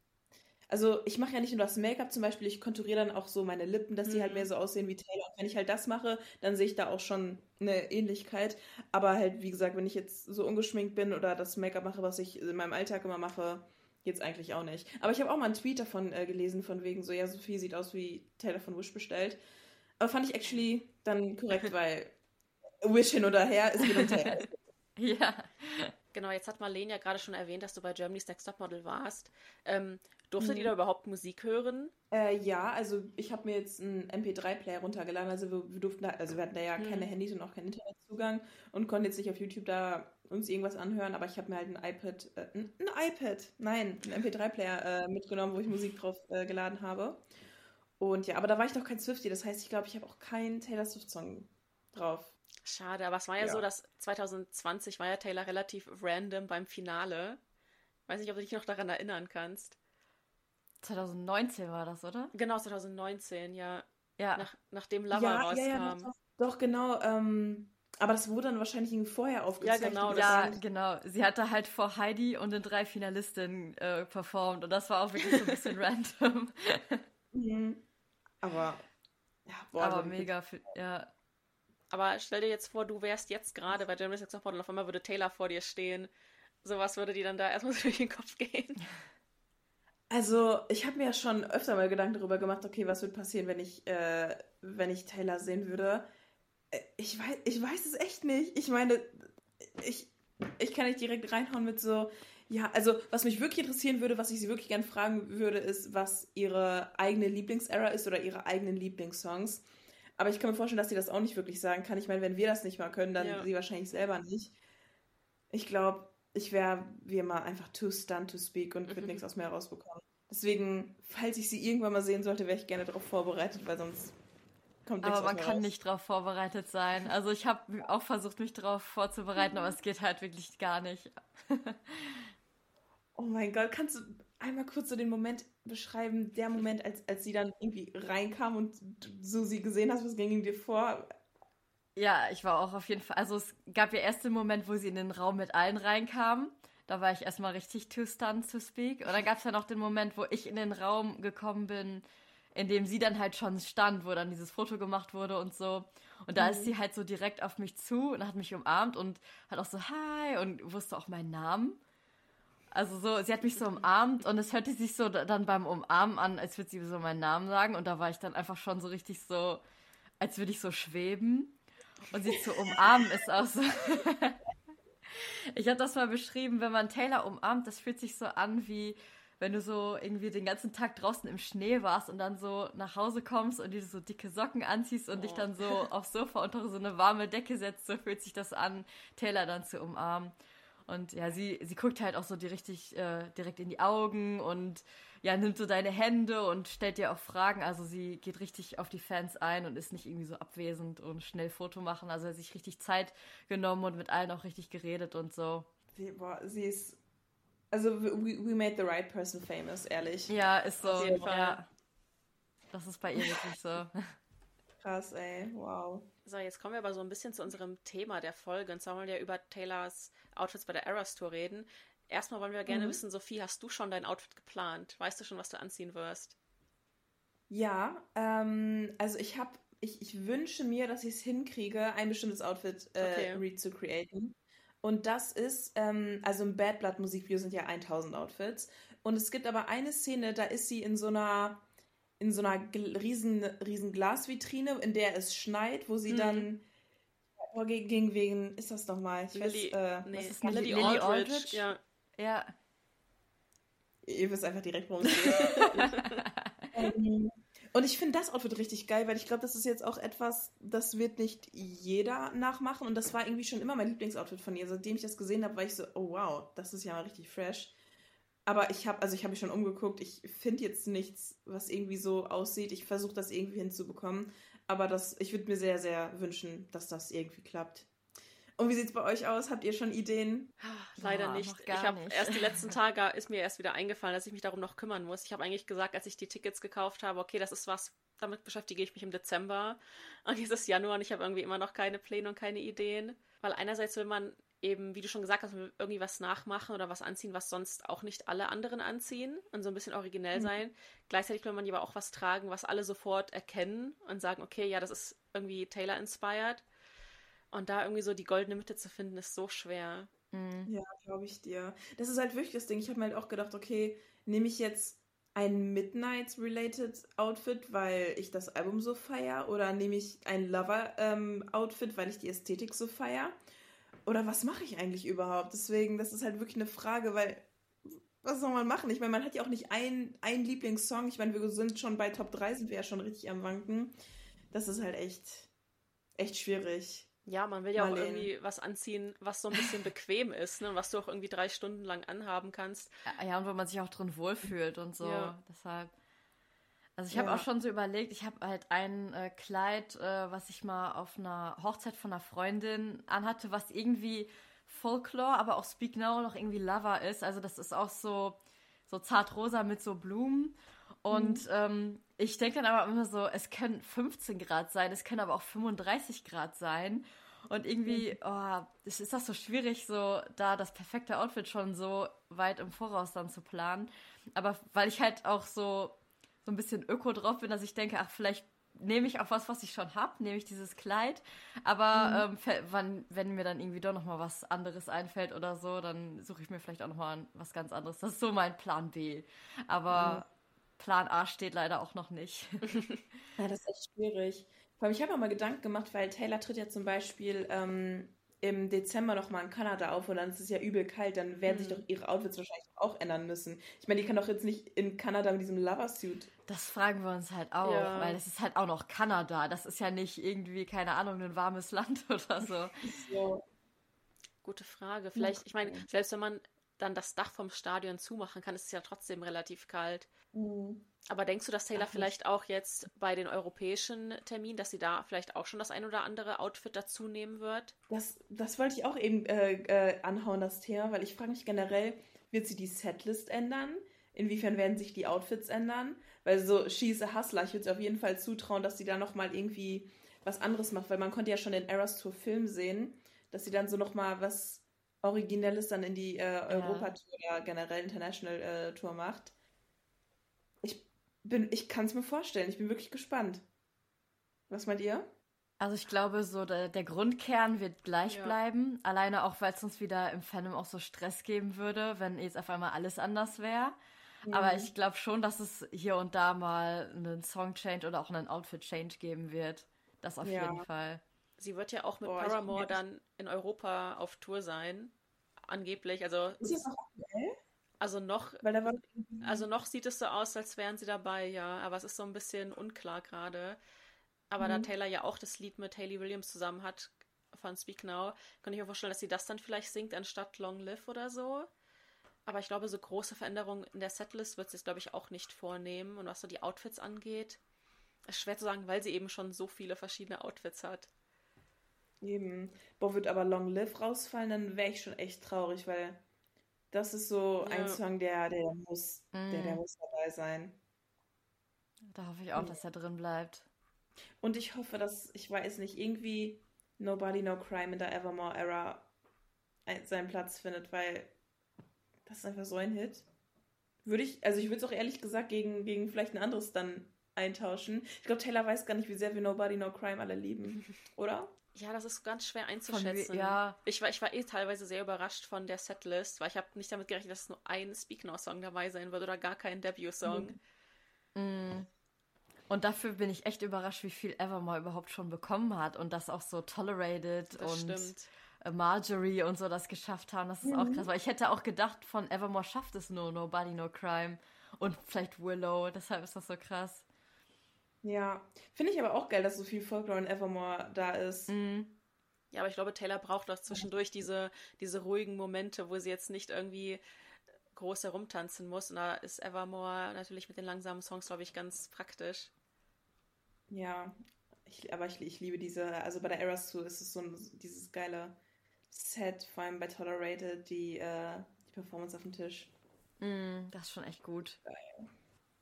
also ich mache ja nicht nur das Make-up zum Beispiel, ich konturiere dann auch so meine Lippen, dass die halt mhm. mehr so aussehen wie Taylor. Und wenn ich halt das mache, dann sehe ich da auch schon eine Ähnlichkeit. Aber halt, wie gesagt, wenn ich jetzt so ungeschminkt bin oder das Make-up mache, was ich in meinem Alltag immer mache, jetzt eigentlich auch nicht. Aber ich habe auch mal einen Tweet davon äh, gelesen, von wegen so, ja, Sophie sieht aus wie Taylor von Wish bestellt. Aber fand ich actually dann korrekt, *laughs* weil Wish hin oder her ist wieder Taylor. *laughs* ja. Genau, jetzt hat Marlene ja gerade schon erwähnt, dass du bei Germany's Next Topmodel warst. Ähm, durftet mhm. ihr da überhaupt Musik hören? Äh, ja, also ich habe mir jetzt einen MP3-Player runtergeladen. Also wir, wir, durften da, also wir hatten da ja mhm. keine Handys und auch keinen Internetzugang und konnten jetzt nicht auf YouTube da uns irgendwas anhören, aber ich habe mir halt ein iPad, äh, ein, ein, iPad, nein, einen MP3-Player äh, mitgenommen, wo ich Musik drauf äh, geladen habe. Und ja, aber da war ich noch kein Swiftie, das heißt, ich glaube, ich habe auch keinen Taylor Swift-Song drauf. Schade, aber es war ja, ja, so, dass 2020 war ja Taylor relativ random beim Finale. Weiß nicht, ob du dich noch daran erinnern kannst. 2019 war das, oder? Genau, 2019, ja. Ja. Nach, nachdem Lover ja, rauskam. Ja, ja, doch, doch, genau. Ähm, aber das wurde dann wahrscheinlich vorher aufgezeichnet. Ja, genau. Ja, genau. Sie hatte halt vor Heidi und den drei Finalistinnen äh, performt und das war auch wirklich so ein bisschen *laughs* random. Mhm. Aber, ja, boah, Aber mega, viel, ja. Aber stell dir jetzt vor, du wärst jetzt gerade bei Germany's Next Top und auf einmal würde Taylor vor dir stehen. Sowas würde dir dann da erstmal *laughs* durch den Kopf gehen. Also, ich habe mir ja schon öfter mal Gedanken darüber gemacht, okay, was würde passieren, wenn ich, äh, wenn ich Taylor sehen würde. Äh, ich weiß, ich weiß es echt nicht. Ich meine, ich, ich kann nicht direkt reinhauen mit so, ja, also was mich wirklich interessieren würde, was ich sie wirklich gerne fragen würde, ist, was ihre eigene Lieblingserror ist oder ihre eigenen Lieblingssongs. Aber ich kann mir vorstellen, dass sie das auch nicht wirklich sagen kann. Ich meine, wenn wir das nicht mal können, dann ja. sie wahrscheinlich selber nicht. Ich glaube, ich wäre wie immer einfach too stunned to speak und würde mhm. nichts aus mir herausbekommen. Deswegen, falls ich sie irgendwann mal sehen sollte, wäre ich gerne darauf vorbereitet, weil sonst kommt nichts Aber man kann raus. nicht darauf vorbereitet sein. Also ich habe auch versucht, mich darauf vorzubereiten, aber es geht halt wirklich gar nicht. oh mein Gott, kannst du einmal kurz so den Moment beschreiben, der Moment, als, als sie dann irgendwie reinkam und so sie gesehen hast, was ging dir vor? Ja, ich war auch auf jeden Fall. Also es gab ja erst den Moment, wo sie in den Raum mit allen reinkam. Da war ich erstmal richtig too stunned to speak. Und dann gab es ja noch den Moment, wo ich in den Raum gekommen bin, in dem sie dann halt schon stand, wo dann dieses Foto gemacht wurde und so. Und da mhm. ist sie halt so direkt auf mich zu und hat mich umarmt und hat auch so Hi und wusste auch meinen Namen. Also so, sie hat mich so umarmt und es hörte sich so dann beim Umarmen an, als würde sie so meinen Namen sagen. Und da war ich dann einfach schon so richtig so, als würde ich so schweben. Und sie zu umarmen ist auch so. ich habe das mal beschrieben, wenn man Taylor umarmt, das fühlt sich so an wie wenn du so irgendwie den ganzen Tag draußen im Schnee warst und dann so nach Hause kommst und dir so dicke Socken anziehst und oh. dich dann so aufs Sofa unter so eine warme Decke setzt, so fühlt sich das an, Taylor dann zu umarmen. Und ja, sie, sie guckt halt auch so die richtig äh, direkt in die Augen und ja, nimmt so deine Hände und stellt dir auch Fragen. Also sie geht richtig auf die Fans ein und ist nicht irgendwie so abwesend und schnell Foto machen. Also hat sich richtig Zeit genommen und mit allen auch richtig geredet und so. Sie, boah, sie ist. Also we, we made the right person famous, ehrlich. Ja, ist so. Auf jeden Fall. Ja. Das ist bei ihr wirklich so. Krass, ey, wow. So, jetzt kommen wir aber so ein bisschen zu unserem Thema der Folge. Und zwar wollen wir ja über Taylors Outfits bei der Eras Tour reden. Erstmal wollen wir gerne mhm. wissen, Sophie, hast du schon dein Outfit geplant? Weißt du schon, was du anziehen wirst? Ja, ähm, also ich habe, ich, ich wünsche mir, dass ich es hinkriege, ein bestimmtes Outfit äh, okay. zu createn. Und das ist, ähm, also im Bad Blood Musikvideo sind ja 1000 Outfits. Und es gibt aber eine Szene, da ist sie in so einer, in so einer riesen, riesen Glasvitrine, in der es schneit, wo sie mhm. dann oh, gegen, wegen, ist das nochmal? Ich Lily, weiß, äh, nee, was ist Lily, Lily Aldridge. Aldridge? Ja. Ja. Ihr wisst einfach direkt, worum es geht. *laughs* ähm, und ich finde das Outfit richtig geil, weil ich glaube, das ist jetzt auch etwas, das wird nicht jeder nachmachen. Und das war irgendwie schon immer mein Lieblingsoutfit von ihr. Seitdem ich das gesehen habe, war ich so, oh wow, das ist ja mal richtig fresh. Aber ich habe, also ich habe mich schon umgeguckt. Ich finde jetzt nichts, was irgendwie so aussieht. Ich versuche das irgendwie hinzubekommen. Aber das, ich würde mir sehr, sehr wünschen, dass das irgendwie klappt. Und wie sieht es bei euch aus? Habt ihr schon Ideen? Leider oh, nicht. Ich habe erst die letzten *laughs* Tage ist mir erst wieder eingefallen, dass ich mich darum noch kümmern muss. Ich habe eigentlich gesagt, als ich die Tickets gekauft habe, okay, das ist was, damit beschäftige ich mich im Dezember. Und dieses Januar und ich habe irgendwie immer noch keine Pläne und keine Ideen. Weil einerseits will man eben, wie du schon gesagt hast, irgendwie was nachmachen oder was anziehen, was sonst auch nicht alle anderen anziehen und so ein bisschen originell mhm. sein. Gleichzeitig will man aber auch was tragen, was alle sofort erkennen und sagen, okay, ja, das ist irgendwie Taylor inspired. Und da irgendwie so die goldene Mitte zu finden, ist so schwer. Mhm. Ja, glaube ich dir. Das ist halt wirklich das Ding. Ich habe mir halt auch gedacht, okay, nehme ich jetzt ein Midnight-related Outfit, weil ich das Album so feier? Oder nehme ich ein Lover-Outfit, ähm, weil ich die Ästhetik so feier? Oder was mache ich eigentlich überhaupt? Deswegen, das ist halt wirklich eine Frage, weil was soll man machen? Ich meine, man hat ja auch nicht einen, einen Lieblingssong. Ich meine, wir sind schon bei Top 3, sind wir ja schon richtig am Wanken. Das ist halt echt, echt schwierig. Ja, man will ja Marlene. auch irgendwie was anziehen, was so ein bisschen *laughs* bequem ist, ne? was du auch irgendwie drei Stunden lang anhaben kannst. Ja, und wo man sich auch drin wohlfühlt und so. Ja. Deshalb. Also ich habe Ja. auch schon so überlegt, ich habe halt ein äh, Kleid, äh, was ich mal auf einer Hochzeit von einer Freundin anhatte, was irgendwie Folklore, aber auch Speak Now noch irgendwie Lover ist. Also das ist auch so, so zartrosa mit so Blumen. Und ähm, ich denke dann aber immer so, es können 15 Grad sein, es können aber auch 35 Grad sein. Und irgendwie, oh, es ist das so schwierig, so da das perfekte Outfit schon so weit im Voraus dann zu planen. Aber weil ich halt auch so, so ein bisschen öko drauf bin, dass ich denke, ach, vielleicht nehme ich auch was, was ich schon habe, nehme ich dieses Kleid. Aber ähm, fe- wann, wenn mir dann irgendwie doch nochmal was anderes einfällt oder so, dann suche ich mir vielleicht auch nochmal was ganz anderes. Das ist so mein Plan B. Aber Plan A steht leider auch noch nicht. *laughs* Ja, das ist echt schwierig. Vor allem, ich habe mir mal Gedanken gemacht, weil Taylor tritt ja zum Beispiel ähm, im Dezember nochmal in Kanada auf und dann ist es ja übel kalt, dann werden sich doch ihre Outfits wahrscheinlich auch ändern müssen. Ich meine, die kann doch jetzt nicht in Kanada mit diesem Lover-Suit. Das fragen wir uns halt auch, Ja. weil es ist halt auch noch Kanada. Das ist ja nicht irgendwie, keine Ahnung, ein warmes Land *laughs* oder so. So. Gute Frage. Vielleicht, ich meine, selbst wenn man dann das Dach vom Stadion zumachen kann, ist es ja trotzdem relativ kalt. Mhm. Aber denkst du, dass Taylor Ach, nicht. vielleicht auch jetzt bei den europäischen Terminen, dass sie da vielleicht auch schon das ein oder andere Outfit dazu nehmen wird? Das, das wollte ich auch eben äh, äh, anhauen, das Thema, weil ich frage mich generell, wird sie die Setlist ändern? Inwiefern werden sich die Outfits ändern? Weil so a Hustler, ich würde sie auf jeden Fall zutrauen, dass sie da nochmal irgendwie was anderes macht, weil man konnte ja schon den Eras Tour Film sehen, dass sie dann so nochmal was Originelles dann in die äh, Europa-Tour oder generell International äh, Tour macht. Ich bin, ich kann es mir vorstellen, ich bin wirklich gespannt. Was meint ihr? Also ich glaube, so der, der Grundkern wird gleich Ja. bleiben. Alleine auch, weil es uns wieder im Fandom auch so Stress geben würde, wenn jetzt auf einmal alles anders wäre. Aber ich glaube schon, dass es hier und da mal einen Song-Change oder auch einen Outfit-Change geben wird. Das auf Ja. jeden Fall. Sie wird ja auch mit Boah, Paramore dann in Europa auf Tour sein. Angeblich. Also, Ist sie noch aktuell? also noch, da also noch sieht es so aus, als wären sie dabei, ja. Aber es ist so ein bisschen unklar gerade. Aber da Mhm. Taylor ja auch das Lied mit Hayley Williams zusammen hat von Speak Now, kann ich mir vorstellen, dass sie das dann vielleicht singt anstatt Long Live oder so. Aber ich glaube, so große Veränderungen in der Setlist wird sie es, glaube ich, auch nicht vornehmen. Und was so die Outfits angeht, ist schwer zu sagen, weil sie eben schon so viele verschiedene Outfits hat. Eben. Boah, wird aber Long Live rausfallen, dann wäre ich schon echt traurig, weil das ist so Ja. ein Song, der, der muss, der, der Mm. muss dabei sein. Da hoffe ich auch, dass er drin bleibt. Und ich hoffe, dass, ich weiß nicht, irgendwie Nobody No Crime in der Evermore Era ein- seinen Platz findet, weil das ist einfach so ein Hit. Würde ich, also ich würde es auch ehrlich gesagt gegen, gegen vielleicht ein anderes dann eintauschen. Ich glaube, Taylor weiß gar nicht, wie sehr wir Nobody No Crime alle lieben, *laughs* oder? Ja, das ist ganz schwer Von einzuschätzen. ja, Ich war, ich war eh teilweise sehr überrascht von der Setlist, weil ich habe nicht damit gerechnet, dass nur ein Speak Now-Song dabei sein wird oder gar kein Debut-Song. Mhm. Mm. Und dafür bin ich echt überrascht, wie viel Evermore überhaupt schon bekommen hat und das auch so Tolerated Das und stimmt. äh, Marjorie und so das geschafft haben. Das ist auch Mhm. krass, weil ich hätte auch gedacht, von Evermore schafft es nur Nobody No Crime und vielleicht Willow. Deshalb ist das so krass. Ja. Finde ich aber auch geil, dass so viel Folklore in Evermore da ist. Mm. Ja, aber ich glaube, Taylor braucht auch zwischendurch diese, diese ruhigen Momente, wo sie jetzt nicht irgendwie groß herumtanzen muss. Und da ist Evermore natürlich mit den langsamen Songs, glaube ich, ganz praktisch. Ja, ich, aber ich, ich liebe diese, also bei der Eras Tour ist es so ein, dieses geile Set, vor allem bei Tolerated, die, äh, die Performance auf dem Tisch. Mm, das ist schon echt gut.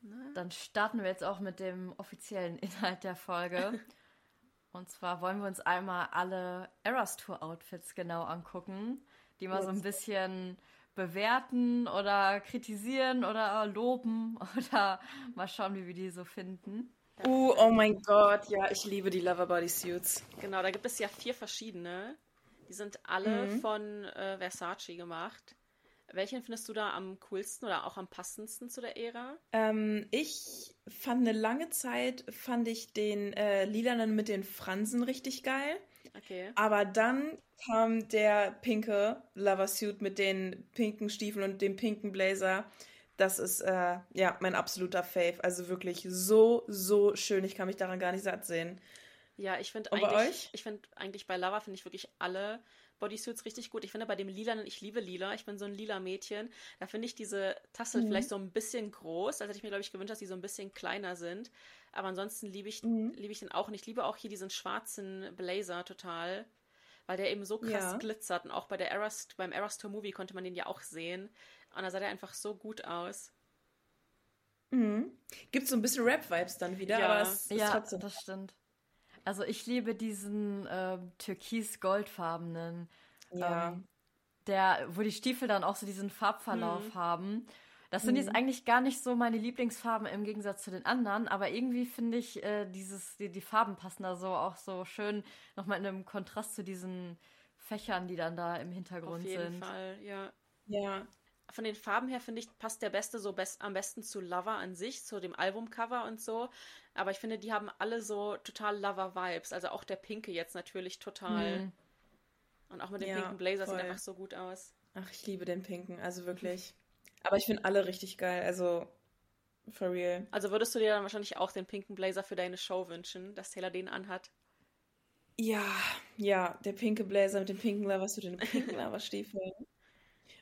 Ne? Dann starten wir jetzt auch mit dem offiziellen *laughs* Inhalt der Folge. *laughs* Und zwar wollen wir uns einmal alle Eras Tour Outfits genau angucken, die mal so ein bisschen bewerten oder kritisieren oder loben *laughs* oder mal schauen, wie wir die so finden. Uh, oh mein Gott, ja, ich liebe die Lover Body Suits. Genau, da gibt es ja vier verschiedene. Die sind alle Mhm. von äh, Versace gemacht. Welchen findest du da am coolsten oder auch am passendsten zu der Ära? Ähm, ich fand eine lange Zeit, fand ich den äh, lilanen mit den Fransen richtig geil. Okay. Aber dann kam der pinke Lover Suit mit den pinken Stiefeln und dem pinken Blazer. Das ist äh, ja mein absoluter Fave. Also wirklich so, so schön. Ich kann mich daran gar nicht satt sehen. Ja, ich finde eigentlich, ich finde eigentlich bei Lava finde ich wirklich alle Bodysuits richtig gut. Ich finde bei dem lilanen, ich liebe lila, ich bin so ein lila Mädchen, da finde ich diese Tassel mhm. vielleicht so ein bisschen groß, also hätte ich mir, glaube ich, gewünscht, dass die so ein bisschen kleiner sind. Aber ansonsten liebe ich, mhm. liebe ich den auch und ich liebe auch hier diesen schwarzen Blazer total, weil der eben so krass ja. glitzert und auch bei der Eras, beim Eras Tour Movie konnte man den ja auch sehen und da sah der einfach so gut aus. Mhm. Gibt so ein bisschen Rap-Vibes dann wieder, ja. aber es ja, trotzdem. das stimmt. Also ich liebe diesen äh, türkis-goldfarbenen, ja. ähm, der, wo die Stiefel dann auch so diesen Farbverlauf mhm. haben. Das sind mhm. jetzt eigentlich gar nicht so meine Lieblingsfarben im Gegensatz zu den anderen, aber irgendwie finde ich äh, dieses, die, die Farben passen da so auch so schön nochmal in einem Kontrast zu diesen Fächern, die dann da im Hintergrund sind. Auf jeden sind. Fall, ja. Ja, von den Farben her finde ich, passt der Beste so best, am besten zu Lover an sich, zu dem Albumcover und so. Aber ich finde, die haben alle so total Lover-Vibes. Also auch der Pinke jetzt natürlich total. Mhm. Und auch mit dem ja, pinken Blazer voll. sieht einfach so gut aus. Ach, ich liebe den Pinken, also wirklich. Aber ich finde alle richtig geil, also for real. Also würdest du dir dann wahrscheinlich auch den pinken Blazer für deine Show wünschen, dass Taylor den anhat? Ja, ja, der pinke Blazer mit dem pinken Lover, was du den pinken *laughs* Lover-Stiefeln.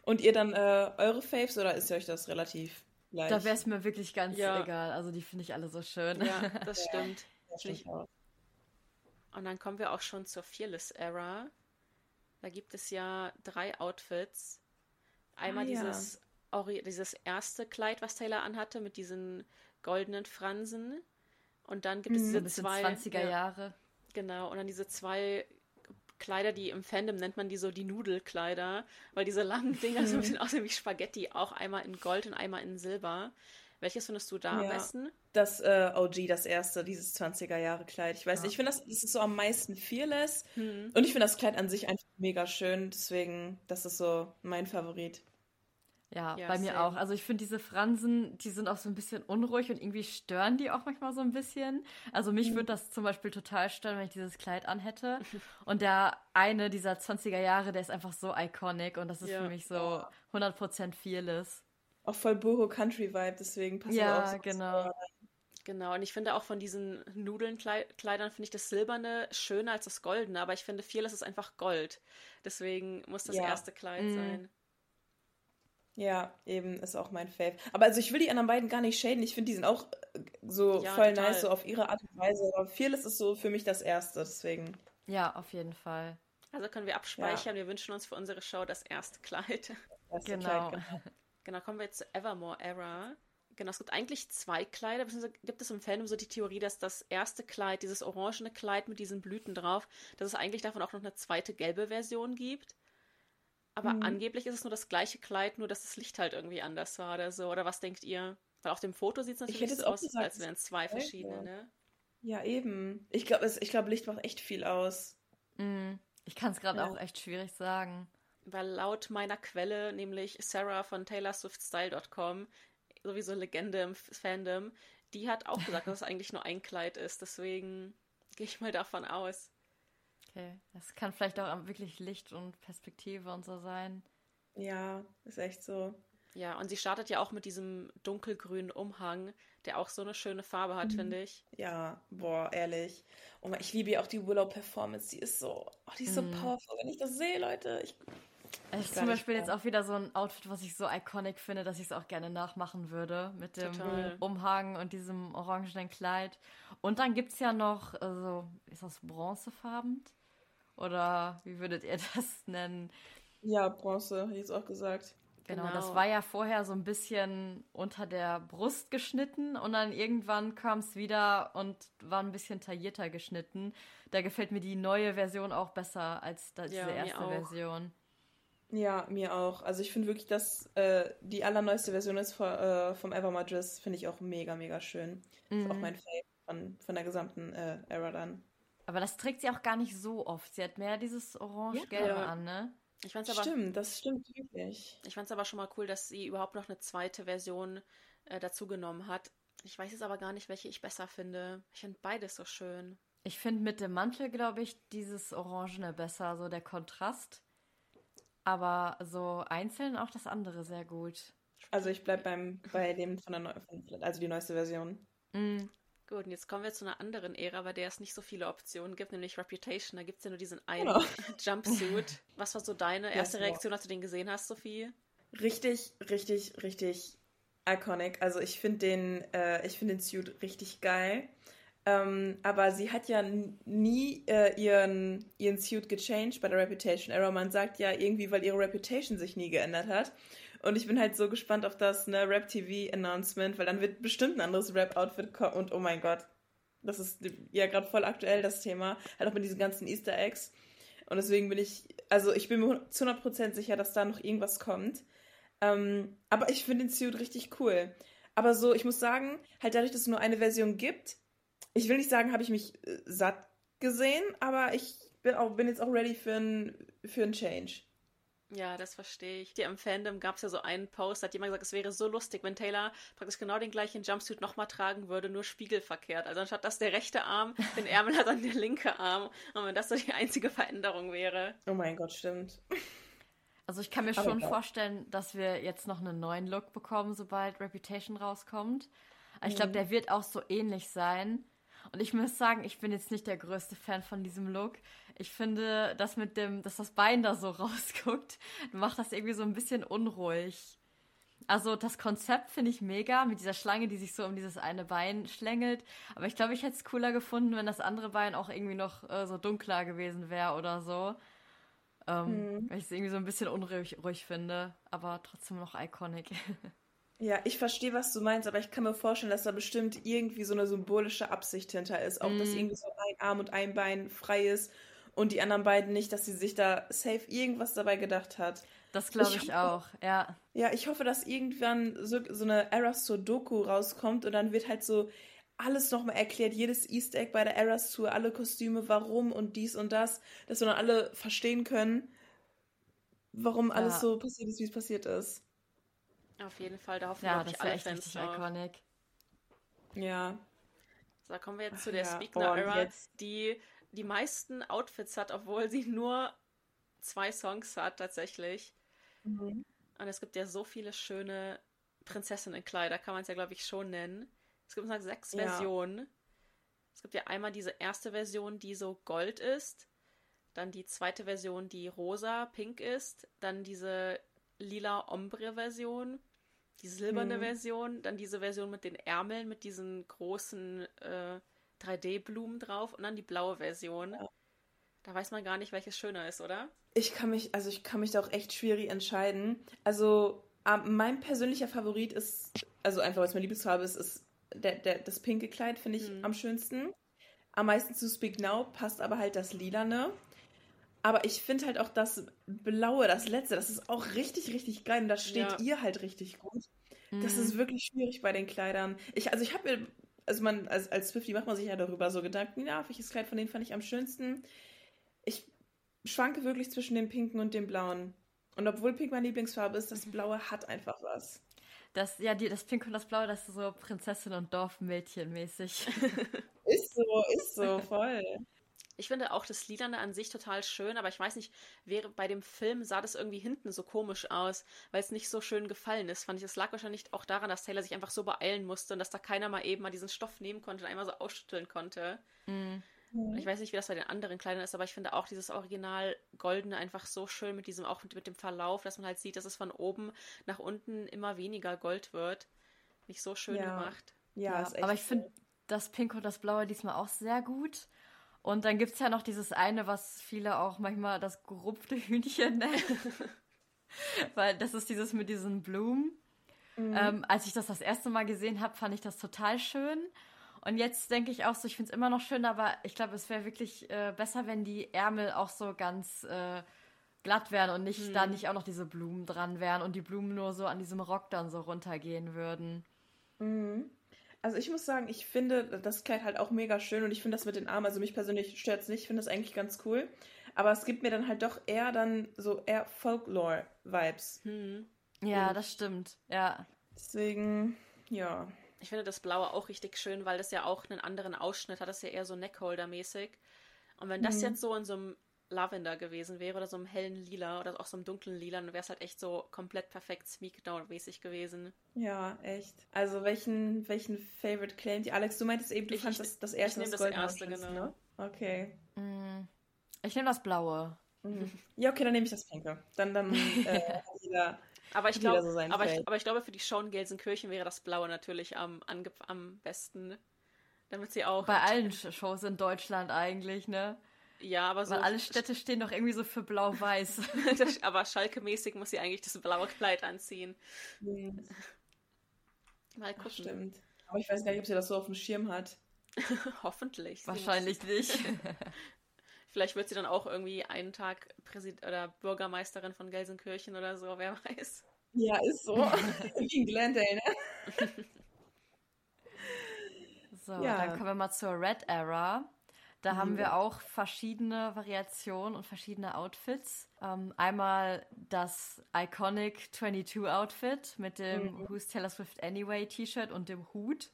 Und ihr dann äh, eure Faves oder ist euch das relativ gleich? Da wäre es mir wirklich ganz ja. egal. Also die finde ich alle so schön. Ja, *laughs* das stimmt. Das stimmt Und dann kommen wir auch schon zur Fearless Era. Da gibt es ja drei Outfits. Einmal ah, dieses, ja. dieses erste Kleid, was Taylor anhatte, mit diesen goldenen Fransen. Und dann gibt es mhm, diese zwei. 20er Jahre. Genau, und dann diese zwei Kleider, die im Fandom nennt man die so die Nudelkleider, weil diese langen Dinger so ein bisschen aussehen wie Spaghetti, auch einmal in Gold und einmal in Silber. Welches findest du da ja, am besten? Das äh, OG, das erste, dieses 20er-Jahre-Kleid. Ich weiß ja. nicht, ich finde, das, das ist so am meisten fearless. Hm. Und ich finde das Kleid an sich einfach mega schön. Deswegen, das ist so mein Favorit. Ja, ja bei mir auch. Also ich finde diese Fransen, die sind auch so ein bisschen unruhig und irgendwie stören die auch manchmal so ein bisschen. Also mich mhm. würde das zum Beispiel total stören, wenn ich dieses Kleid anhätte. Und der eine dieser 20er Jahre, der ist einfach so iconic und das ist ja. für mich so 100% fearless. Auch voll Boho Country Vibe, deswegen passt ja, das auch so genau. Genau, und ich finde auch von diesen Nudelnkleidern finde ich das Silberne schöner als das Goldene, aber ich finde Fearless ist einfach Gold. Deswegen muss das ja. erste Kleid mhm. sein. Ja, eben, ist auch mein Fave. Aber also ich will die anderen beiden gar nicht shaden. Ich finde, die sind auch äh, so ja, voll total. nice, so auf ihre Art und Weise. Aber Fearless ist so für mich das Erste, deswegen. Ja, auf jeden Fall. Also können wir abspeichern. Ja. Wir wünschen uns für unsere Show das erste Kleid. Das *laughs* genau. Kleid, genau. *laughs* genau, kommen wir jetzt zu Evermore Era. Genau, es gibt eigentlich zwei Kleider, beziehungsweise gibt es im Fandom so die Theorie, dass das erste Kleid, dieses orangene Kleid mit diesen Blüten drauf, dass es eigentlich davon auch noch eine zweite gelbe Version gibt. Aber mhm. angeblich ist es nur das gleiche Kleid, nur dass das Licht halt irgendwie anders war oder so. Oder was denkt ihr? Weil auf dem Foto sieht es natürlich so aus, gesagt, als wären es zwei verschiedene, ne? Ja, eben. Ich glaube, ich glaub, Licht macht echt viel aus. Mhm. Ich kann es gerade ja. auch echt schwierig sagen. Weil laut meiner Quelle, nämlich Sarah von TaylorSwiftStyle.com, sowieso Legende im Fandom, die hat auch gesagt, dass es eigentlich nur ein Kleid ist. Deswegen gehe ich mal davon aus. Okay, das kann vielleicht auch wirklich Licht und Perspektive und so sein. Ja, ist echt so. Ja, und sie startet ja auch mit diesem dunkelgrünen Umhang, der auch so eine schöne Farbe hat, mhm. finde ich. Ja, boah, ehrlich. Und ich liebe ja auch die Willow-Performance. Die ist so, oh, die ist so mhm. powerful. Wenn ich das sehe, Leute, ich. Das ist zum Beispiel jetzt auch wieder so ein Outfit, was ich so iconic finde, dass ich es auch gerne nachmachen würde. Mit dem Total. Umhang und diesem orangenen Kleid. Und dann gibt es ja noch, also, ist das bronzefarben? Oder wie würdet ihr *laughs* das nennen? Ja, Bronze, hätte ich jetzt auch gesagt. Genau, genau, das war ja vorher so ein bisschen unter der Brust geschnitten und dann irgendwann kam es wieder und war ein bisschen taillierter geschnitten. Da gefällt mir die neue Version auch besser als diese ja, erste Version. Ja, mir auch. Also ich finde wirklich, dass äh, die allerneueste Version ist von, äh, vom Evermore Dress, finde ich auch mega, mega schön. Mhm. Ist auch mhm. mein Fave von, von der gesamten äh, Era dann. Aber das trägt sie auch gar nicht so oft. Sie hat mehr dieses Orange-Gelbe ja. an, ne? Ich fand's aber, stimmt, das stimmt wirklich. Ich fand es aber schon mal cool, dass sie überhaupt noch eine zweite Version äh, dazu genommen hat. Ich weiß jetzt aber gar nicht, welche ich besser finde. Ich finde beides so schön. Ich finde mit dem Mantel, glaube ich, dieses Orangene besser, so der Kontrast. Aber so einzeln auch das andere sehr gut. Also ich bleibe beim bei dem von der Neu also die neueste Version. Mm, Gut, und jetzt kommen wir zu einer anderen Ära, bei der es nicht so viele Optionen gibt, nämlich Reputation. Da gibt es ja nur diesen einen oh. *laughs* Jumpsuit. Was war so deine erste yes, Reaktion, als du den gesehen hast, Sophie? Richtig, richtig, richtig iconic. Also ich finde den, äh, ich finde den Suit richtig geil. Ähm, aber sie hat ja nie äh, ihren, ihren Suit gechanged bei der Reputation Era. Man sagt ja irgendwie, weil ihre Reputation sich nie geändert hat. Und ich bin halt so gespannt auf das ne, Rap-TV-Announcement, weil dann wird bestimmt ein anderes Rap-Outfit kommen. Und oh mein Gott, das ist ja gerade voll aktuell, das Thema. Halt auch mit diesen ganzen Easter Eggs. Und deswegen bin ich, also ich bin mir zu 100% sicher, dass da noch irgendwas kommt. Ähm, aber ich finde den Suit richtig cool. Aber so, ich muss sagen, halt dadurch, dass es nur eine Version gibt, ich will nicht sagen, habe ich mich äh, satt gesehen, aber ich bin, auch, bin jetzt auch ready für einen für Change. Ja, das verstehe ich. Hier im Fandom gab es ja so einen Post, da hat jemand gesagt, es wäre so lustig, wenn Taylor praktisch genau den gleichen Jumpsuit nochmal tragen würde, nur spiegelverkehrt. Also anstatt dass der rechte Arm den Ärmel hat, dann der linke Arm. Und wenn das so die einzige Veränderung wäre. Oh mein Gott, stimmt. Also ich kann mir schon vorstellen, dass wir jetzt noch einen neuen Look bekommen, sobald Reputation rauskommt. Ich glaube, mhm. der wird auch so ähnlich sein. Und ich muss sagen, ich bin jetzt nicht der größte Fan von diesem Look. Ich finde, dass mit dem, dass das Bein da so *laughs* rausguckt, macht das irgendwie so ein bisschen unruhig. Also das Konzept finde ich mega mit dieser Schlange, die sich so um dieses eine Bein schlängelt. Aber ich glaube, ich hätte es cooler gefunden, wenn das andere Bein auch irgendwie noch äh, so dunkler gewesen wäre oder so. Ähm, mhm. Weil ich es irgendwie so ein bisschen unruhig ruhig finde, aber trotzdem noch iconic. *laughs* Ja, ich verstehe, was du meinst, aber ich kann mir vorstellen, dass da bestimmt irgendwie so eine symbolische Absicht hinter ist. Auch, mm. dass irgendwie so ein Arm und ein Bein frei ist und die anderen beiden nicht, dass sie sich da safe irgendwas dabei gedacht hat. Das glaube ich, ich auch, ja. Ja, ich hoffe, dass irgendwann so, so eine Eras Tour Doku rauskommt und dann wird halt so alles nochmal erklärt, jedes Easter Egg bei der Eras Tour, alle Kostüme, warum und dies und das, dass wir dann alle verstehen können, warum ja. alles so passiert ist, wie es passiert ist. Auf jeden Fall, da hoffen ja, wir, ich, alle Fans richtig drauf. iconic. Ja. So, da kommen wir jetzt zu der ja, Speaker Era, die die meisten Outfits hat, obwohl sie nur zwei Songs hat tatsächlich. Mhm. Und es gibt ja so viele schöne Prinzessinnenkleider, kann man es ja, glaube ich, schon nennen. Es gibt noch sechs ja. Versionen. Es gibt ja einmal diese erste Version, die so gold ist. Dann die zweite Version, die rosa, pink ist. Dann diese lila Ombre-Version die silberne hm. Version, dann diese Version mit den Ärmeln, mit diesen großen äh, 3D-Blumen drauf und dann die blaue Version. Ja. Da weiß man gar nicht, welches schöner ist, oder? Ich kann mich, also ich kann mich da auch echt schwierig entscheiden. Also ähm, mein persönlicher Favorit ist, also einfach, was meine Lieblingsfarbe ist, ist der, der, das pinke Kleid, finde ich hm. am schönsten. Am meisten zu Speak Now passt aber halt das Lilane. Aber ich finde halt auch das Blaue, das letzte, das ist auch richtig, richtig geil. Und das steht ja. ihr halt richtig gut. Mhm. Das ist mhm. wirklich schwierig bei den Kleidern. Ich, also ich habe mir, also man, als, als Swifty macht man sich ja darüber so Gedanken, ja, welches Kleid von denen fand ich am schönsten. Ich schwanke wirklich zwischen dem Pinken und dem Blauen. Und obwohl Pink meine Lieblingsfarbe ist, das Blaue hat einfach was. Das, ja, die, das Pink und das Blaue, das ist so Prinzessin und Dorfmädchen mäßig. *laughs* ist so, ist so, voll. Ich finde auch das Lilane an sich total schön, aber ich weiß nicht, wäre bei dem Film sah das irgendwie hinten so komisch aus, weil es nicht so schön gefallen ist. Fand ich, es lag wahrscheinlich auch daran, dass Taylor sich einfach so beeilen musste und dass da keiner mal eben mal diesen Stoff nehmen konnte und einmal so ausschütteln konnte. Mhm. Ich weiß nicht, wie das bei den anderen Kleidern ist, aber ich finde auch dieses Original Goldene einfach so schön mit diesem, auch mit, mit dem Verlauf, dass man halt sieht, dass es von oben nach unten immer weniger Gold wird. Nicht so schön ja. gemacht. Ja, ja aber ich finde das Pink und das Blaue diesmal auch sehr gut. Und dann gibt es ja noch dieses eine, was viele auch manchmal das gerupfte Hühnchen nennen. *laughs* Weil das ist dieses mit diesen Blumen. Mhm. Ähm, als ich das das erste Mal gesehen habe, fand ich das total schön. Und jetzt denke ich auch so, ich finde es immer noch schön, aber ich glaube, es wäre wirklich äh, besser, wenn die Ärmel auch so ganz äh, glatt wären und nicht mhm. da nicht auch noch diese Blumen dran wären und die Blumen nur so an diesem Rock dann so runtergehen würden. Mhm. Also ich muss sagen, ich finde das Kleid halt auch mega schön und ich finde das mit den Armen, also mich persönlich stört es nicht, ich finde das eigentlich ganz cool. Aber es gibt mir dann halt doch eher dann so eher Folklore-Vibes. Hm. Ja, und das stimmt, ja. Deswegen, ja. Ich finde das Blaue auch richtig schön, weil das ja auch einen anderen Ausschnitt hat, das ist ja eher so Neckholder-mäßig. Und wenn das hm. jetzt so in so einem Lavender gewesen wäre oder so einem hellen Lila oder auch so einem dunklen Lila, dann wäre es halt echt so komplett perfekt Smeekdown-mäßig gewesen. Ja, echt. Also welchen, welchen Favorite claimt ihr? Alex, du meintest eben, du ich, fandest das, das erste, ich das, das erste, genau. Ne? Okay. Mm, ich nehme das blaue. Mhm. Ja, okay, dann nehme ich das pinke. Dann, dann äh, *laughs* jeder, aber ich glaube, so aber, ich, aber ich glaube, für die Show in Gelsenkirchen wäre das blaue natürlich am, am besten. Damit sie auch. Bei allen Shows in Deutschland eigentlich, ne? Ja, aber so. Weil alle Städte stehen doch irgendwie so für blau-weiß. *laughs* aber Schalke-mäßig muss sie eigentlich das blaue Kleid anziehen. Mhm. Mal gucken. Ach, stimmt. Aber ich weiß gar nicht, ob sie das so auf dem Schirm hat. *laughs* Hoffentlich. Wahrscheinlich nicht. *laughs* Vielleicht wird sie dann auch irgendwie einen Tag Präsident oder Bürgermeisterin von Gelsenkirchen oder so, wer weiß. Ja, ist so. Wie in Glendale, ne? so, ja. dann kommen wir mal zur Red Era. Da haben wir auch verschiedene Variationen und verschiedene Outfits. Ähm, einmal das Iconic 22 Outfit mit dem mhm. Who's Taylor Swift Anyway T-Shirt und dem Hut.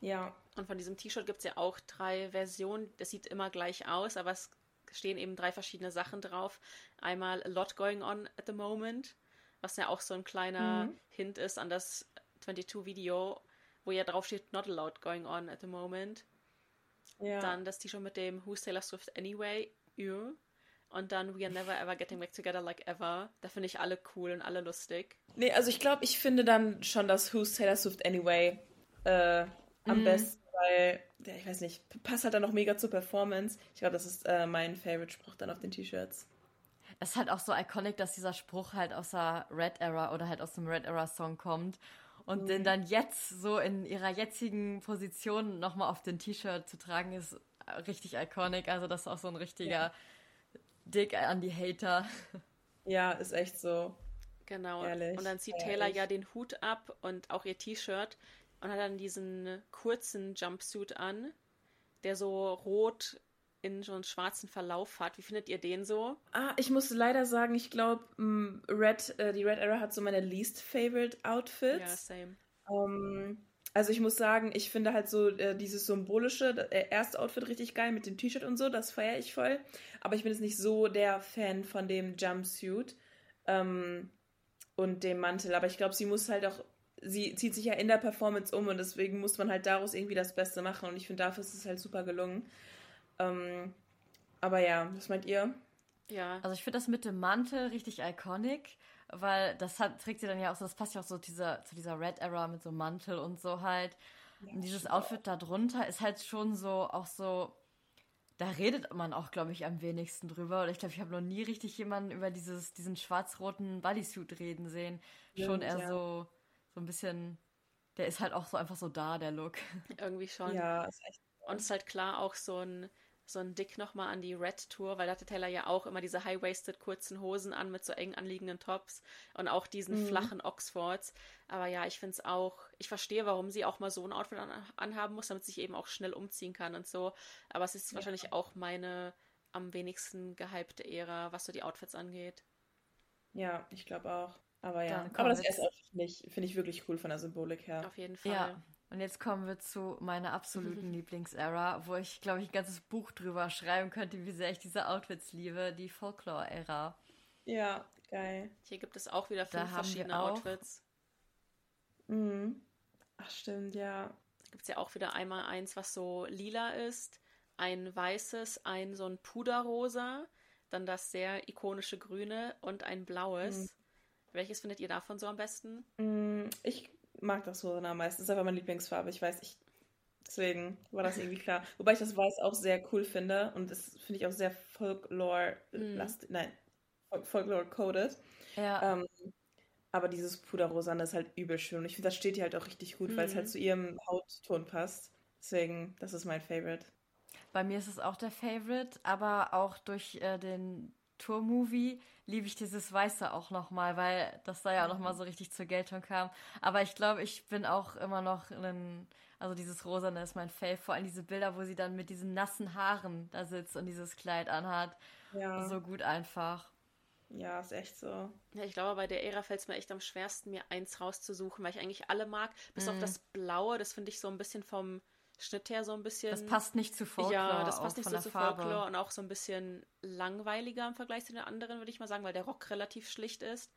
Ja. Und von diesem T-Shirt gibt es ja auch drei Versionen. Das sieht immer gleich aus, aber es stehen eben drei verschiedene Sachen drauf. Einmal A Lot Going On at the Moment, was ja auch so ein kleiner mhm. Hint ist an das 22-Video, wo ja drauf steht Not a lot going on at the moment. Ja. Dann das T-Shirt mit dem Who's Taylor Swift Anyway, you. Und dann We Are Never Ever Getting Back Together Like Ever. Da finde ich alle cool und alle lustig. Nee, also ich glaube, ich finde dann schon das Who's Taylor Swift Anyway äh, am mhm. besten, weil, ja, ich weiß nicht, passt halt dann noch mega zur Performance. Ich glaube, das ist äh, mein Favorite-Spruch dann auf den T-Shirts. Es ist halt auch so iconic, dass dieser Spruch halt aus der Red Era oder halt aus dem Red Era Song kommt. Und mhm. den dann jetzt so in ihrer jetzigen Position nochmal auf den T-Shirt zu tragen, ist richtig iconic. Also das ist auch so ein richtiger ja. Dick an die Hater. Ja, ist echt so. Genau. Ehrlich. Und dann zieht Taylor ja den Hut ab und auch ihr T-Shirt und hat dann diesen kurzen Jumpsuit an, der so rot in so einen schwarzen Verlauf hat. Wie findet ihr den so? Ah, ich muss leider sagen, ich glaube, Red, äh, die Red Era hat so meine least favorite Outfits. Ja, same. Um, also ich muss sagen, ich finde halt so äh, dieses symbolische äh, erste Outfit richtig geil mit dem T-Shirt und so, das feiere ich voll. Aber ich bin jetzt nicht so der Fan von dem Jumpsuit ähm, und dem Mantel. Aber ich glaube, sie muss halt auch sie zieht sich ja in der Performance um und deswegen muss man halt daraus irgendwie das Beste machen und ich finde, dafür ist es halt super gelungen. Ähm, aber ja, was meint ihr? Ja. Also ich finde das mit dem Mantel richtig iconic, weil das hat, trägt sie dann ja auch so, das passt ja auch so dieser, zu dieser Red Era mit so Mantel und so halt. Ja, und dieses Outfit da drunter ist halt schon so, auch so, da redet man auch, glaube ich, am wenigsten drüber. Oder ich glaube, ich habe noch nie richtig jemanden über dieses, diesen schwarz-roten Bodysuit reden sehen. Ja, schon eher ja. so so ein bisschen, der ist halt auch so einfach so da, der Look. Irgendwie schon. Ja, ist echt. Und ist halt klar auch so ein, so ein Dick nochmal an die Red Tour, weil da hatte Taylor ja auch immer diese high-waisted kurzen Hosen an mit so eng anliegenden Tops und auch diesen mhm. flachen Oxfords. Aber ja, ich finde es auch, ich verstehe, warum sie auch mal so ein Outfit an, anhaben muss, damit sie sich eben auch schnell umziehen kann und so. Aber es ist ja. wahrscheinlich auch meine am wenigsten gehypte Ära, was so die Outfits angeht. Ja, ich glaube auch. Aber ja, aber das erste finde ich, find ich wirklich cool von der Symbolik her. Auf jeden Fall. Ja. Und jetzt kommen wir zu meiner absoluten *laughs* Lieblingsära, wo ich, glaube ich, ein ganzes Buch drüber schreiben könnte, wie sehr ich diese Outfits liebe, die Folklore-Ära. Ja, geil. Hier gibt es auch wieder fünf verschiedene Outfits. Mhm. Ach, stimmt, ja. Da gibt es ja auch wieder einmal eins, was so lila ist, ein weißes, ein so ein Puderrosa, dann das sehr ikonische grüne und ein blaues. Mhm. Welches findet ihr davon so am besten? Mm, ich mag das so am meisten. Das ist einfach meine Lieblingsfarbe. Ich weiß, ich. Deswegen war das irgendwie klar. Wobei ich das Weiß auch sehr cool finde und das finde ich auch sehr Folklore-lastig. Mm. Nein, Folklore-coded. Ja. Ähm, aber dieses Puderrosane ist halt übel schön. Und ich finde, das steht ihr halt auch richtig gut, mhm. weil es halt mm. zu ihrem Hautton passt. Deswegen, das ist mein Favorite. Bei mir ist es auch der Favorite, aber auch durch äh, den Tour-Movie liebe ich dieses Weiße auch nochmal, weil das da ja auch nochmal so richtig zur Geltung kam. Aber ich glaube, ich bin auch immer noch ein, also dieses Rosane ist mein Fave, vor allem diese Bilder, wo sie dann mit diesen nassen Haaren da sitzt und dieses Kleid anhat. Ja. So gut einfach. Ja, ist echt so. Ja, ich glaube, bei der Ära fällt es mir echt am schwersten, mir eins rauszusuchen, weil ich eigentlich alle mag. Bis mm. auf mhm. das Blaue, das finde ich so ein bisschen vom Schnitt her so ein bisschen. Das passt nicht zu Folklore. Ja, das passt nicht so zu Farbe. Folklore und auch so ein bisschen langweiliger im Vergleich zu den anderen, würde ich mal sagen, weil der Rock relativ schlicht ist.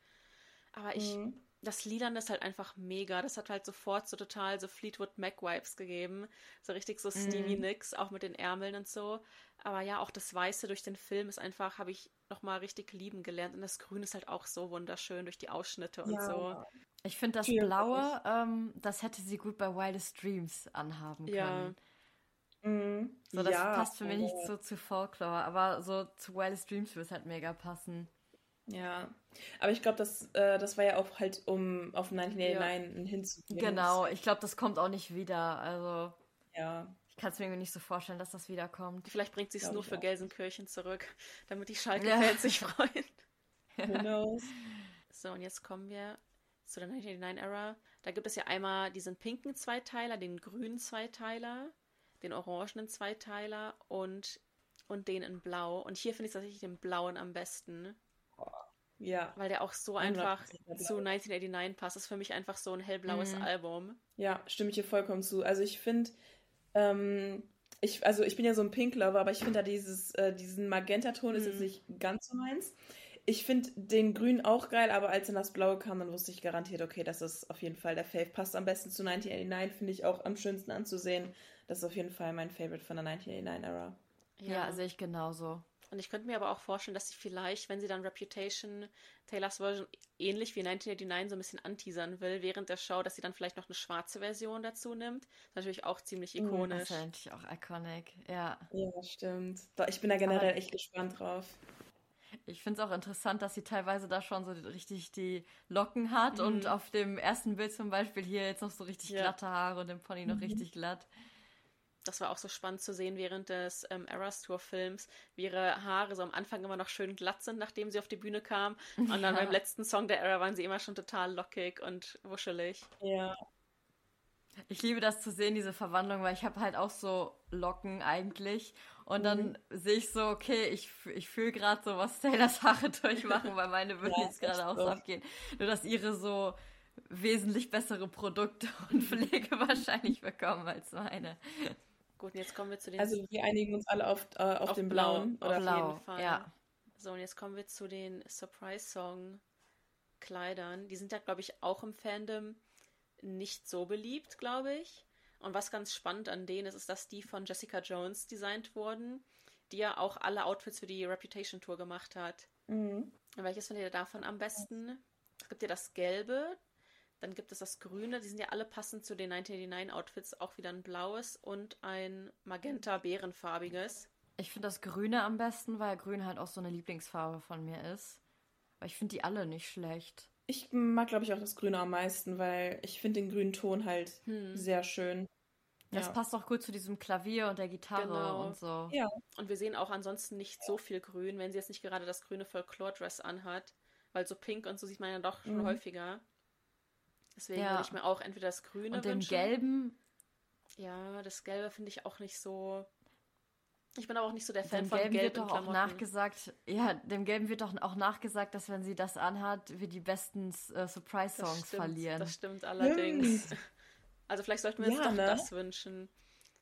Aber ich, Mhm. Das Liedern ist halt einfach mega. Das hat halt sofort so total so Fleetwood Mac-Vibes gegeben. So richtig so Stevie Mhm. Nicks, auch mit den Ärmeln und so. Aber ja, auch das Weiße durch den Film ist einfach, habe ich nochmal richtig lieben gelernt. Und das Grün ist halt auch so wunderschön durch die Ausschnitte und Ja. so. Ich finde das Viel Blaue, ähm, das hätte sie gut bei Wildest Dreams anhaben können. Ja. Mhm. So, das ja, passt für mich nicht so zu Folklore, aber so zu Wildest Dreams würde es halt mega passen. Ja, aber ich glaube, das, äh, das war ja auch halt, um auf 1989 hinzugehen. Genau, ich glaube, das kommt auch nicht wieder. Also, Ja, ich kann es mir irgendwie nicht so vorstellen, dass das wiederkommt. Vielleicht bringt sie es nur für auch. Gelsenkirchen zurück, damit die Schalke-Fans Ja. sich *laughs* freuen. who knows? So, und jetzt kommen wir zu der 1989-Ära. Da gibt es ja einmal diesen pinken Zweiteiler, den grünen Zweiteiler, den orangenen Zweiteiler und, und den in blau. Und hier finde ich tatsächlich den blauen am besten, Ja, weil der auch so einfach 100% blau. zu 1989 passt. Das ist für mich einfach so ein hellblaues Mhm. Album. ja, stimme ich dir vollkommen zu. Also ich finde, ähm, ich, also ich bin ja so ein Pink-Lover, aber ich finde da dieses, äh, diesen Magentaton ist Mhm. jetzt nicht ganz so meins. Ich finde den Grün auch geil, aber als dann das Blaue kam, dann wusste ich garantiert, okay, das ist auf jeden Fall der Fave. Passt am besten zu 1989, finde ich auch am schönsten anzusehen. Das ist auf jeden Fall mein Favorite von der 1989-Ära. Ja, sehe ich genauso. Und ich könnte mir aber auch vorstellen, dass sie vielleicht, wenn sie dann Reputation, Taylors Version, ähnlich wie 1989 so ein bisschen anteasern will, während der Show, dass sie dann vielleicht noch eine schwarze Version dazu nimmt. Das ist natürlich auch ziemlich Das ikonisch. ist ja eigentlich auch iconic. Ja. Ja, stimmt. Ich bin da generell echt gespannt drauf. Ich finde es auch interessant, dass sie teilweise da schon so richtig die Locken hat Mhm. und auf dem ersten Bild zum Beispiel hier jetzt noch so richtig Ja. glatte Haare und im Pony noch Mhm. richtig glatt. Das war auch so spannend zu sehen während des ähm, Eras Tour Films, wie ihre Haare so am Anfang immer noch schön glatt sind, nachdem sie auf die Bühne kam. *laughs* Und dann Ja. beim letzten Song der Era waren sie immer schon total lockig und wuschelig. Ja. Ich liebe das zu sehen, diese Verwandlung, weil ich habe halt auch so Locken eigentlich. Und dann sehe ich so, okay, ich, ich fühle gerade so, was Taylors Haare durchmachen, weil meine *laughs* würden Ja, jetzt gerade auch so. so abgehen. Nur, dass ihre so wesentlich bessere Produkte *laughs* und Pflege wahrscheinlich bekommen als meine. Gut, und jetzt kommen wir zu den Also wir einigen uns alle auf, äh, auf, Auf den Blau. blauen. Auf Oder? jeden Blau, Fall. ja. So, und jetzt kommen wir zu den Surprise-Song-Kleidern. Die sind ja, glaube ich, auch im Fandom nicht so beliebt, glaube ich. Und was ganz spannend an denen ist, ist, dass die von Jessica Jones designt wurden, die ja auch alle Outfits für die Reputation Tour gemacht hat. Mhm. Und welches findet ihr davon am besten? Es gibt ja das Gelbe, dann gibt es das Grüne, die sind ja alle passend zu den 1989 Outfits, auch wieder ein blaues und ein magenta-bärenfarbiges. Ich finde das Grüne am besten, weil Grün halt auch so eine Lieblingsfarbe von mir ist. Aber ich finde die alle nicht schlecht. Ich mag, glaube ich, auch das Grüne am meisten, weil ich finde den grünen Ton halt Hm. sehr schön. Das Ja. passt auch gut zu diesem Klavier und der Gitarre Genau. und so. Ja. Und wir sehen auch ansonsten nicht so viel Grün, wenn sie jetzt nicht gerade das grüne Folklore-Dress anhat. Weil so pink und so sieht man ja doch schon Mhm. häufiger. Deswegen Ja. würde ich mir auch entweder das Grüne Und den wünschen. Gelben, Ja, das Gelbe finde ich auch nicht so. Ich bin aber auch nicht so der Fan dem von Gelben gelben wird doch auch nachgesagt, ja, dem Gelben wird doch auch nachgesagt, dass wenn sie das anhat, wir die besten äh, Das Surprise-Songs stimmt, verlieren. Das stimmt allerdings. *laughs* Also vielleicht sollten wir uns Ja, doch ne? das wünschen.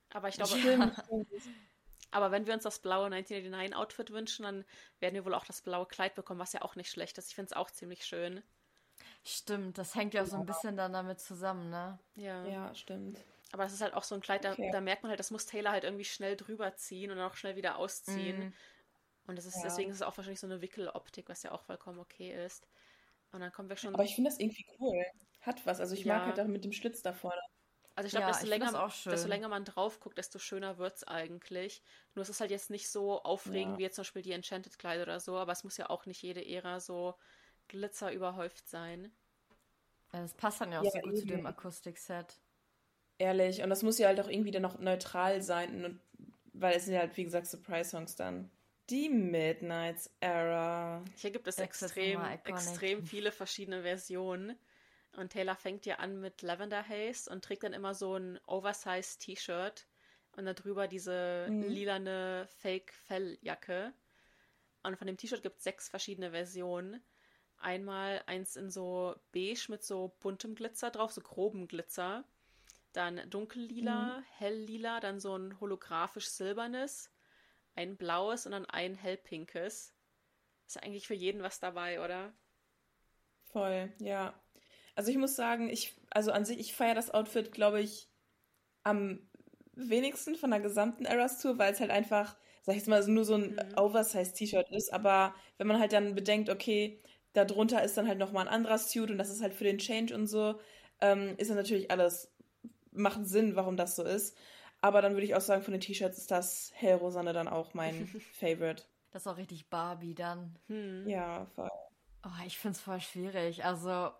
Aber ich glaube, Stimmt. *laughs* aber wenn wir uns das blaue 1989-Outfit wünschen, dann werden wir wohl auch das blaue Kleid bekommen, was ja auch nicht schlecht ist. Ich finde es auch ziemlich schön. Stimmt, das hängt ja auch so ein bisschen dann damit zusammen, ne? Ja. Ja, stimmt. Aber es ist halt auch so ein Kleid, da, Okay. da merkt man halt, das muss Taylor halt irgendwie schnell drüber ziehen und dann auch schnell wieder ausziehen. Mhm. Und das ist, Ja. deswegen ist es auch wahrscheinlich so eine Wickeloptik, was ja auch vollkommen okay ist. Und dann kommen wir schon. Aber ich finde das irgendwie cool. Hat was. Also ich Ja. mag halt auch mit dem Schlitz da vorne. Also ich glaube, Ja, desto, ich länger, das auch schön. desto länger man drauf guckt, desto schöner wird es eigentlich. Nur es ist halt jetzt nicht so aufregend Ja. wie jetzt zum Beispiel die Enchanted Kleid oder so, aber es muss ja auch nicht jede Ära so Glitzer überhäuft sein. Ja, das passt dann ja auch Ja, so gut zu eben. dem Akustikset. Ehrlich. Und das muss ja halt auch irgendwie dann noch neutral sein. Weil es sind ja halt, wie gesagt, Surprise-Songs dann. Die Midnights Era. Hier gibt es extrem, extrem viele verschiedene Versionen. Und Taylor fängt ja an mit Lavender Haze und trägt dann immer so ein Oversized T-Shirt und darüber diese Mhm. lilane Fake-Felljacke. Und von dem T-Shirt gibt es sechs verschiedene Versionen. Einmal eins in so beige mit so buntem Glitzer drauf, so grobem Glitzer. dann dunkellila, mhm. helllila, dann so ein holographisch silbernes, ein blaues und dann ein hellpinkes. Ist eigentlich für jeden was dabei, oder? Voll, ja. Also ich muss sagen, ich, also an sich, ich feiere das Outfit, glaube ich, am wenigsten von der gesamten Eras Tour, weil es halt einfach, sag ich jetzt mal, nur so ein mhm. Oversize-T-Shirt ist. Aber wenn man halt dann bedenkt, okay, darunter ist dann halt nochmal ein anderer Suit und das ist halt für den Change und so, ähm, ist dann natürlich alles, macht Sinn, warum das so ist. Aber dann würde ich auch sagen, von den T-Shirts ist das hellrosane dann auch mein *laughs* Favorite. Das ist auch richtig Barbie dann. Hm. Ja, voll. Oh, ich finde es voll schwierig. Also,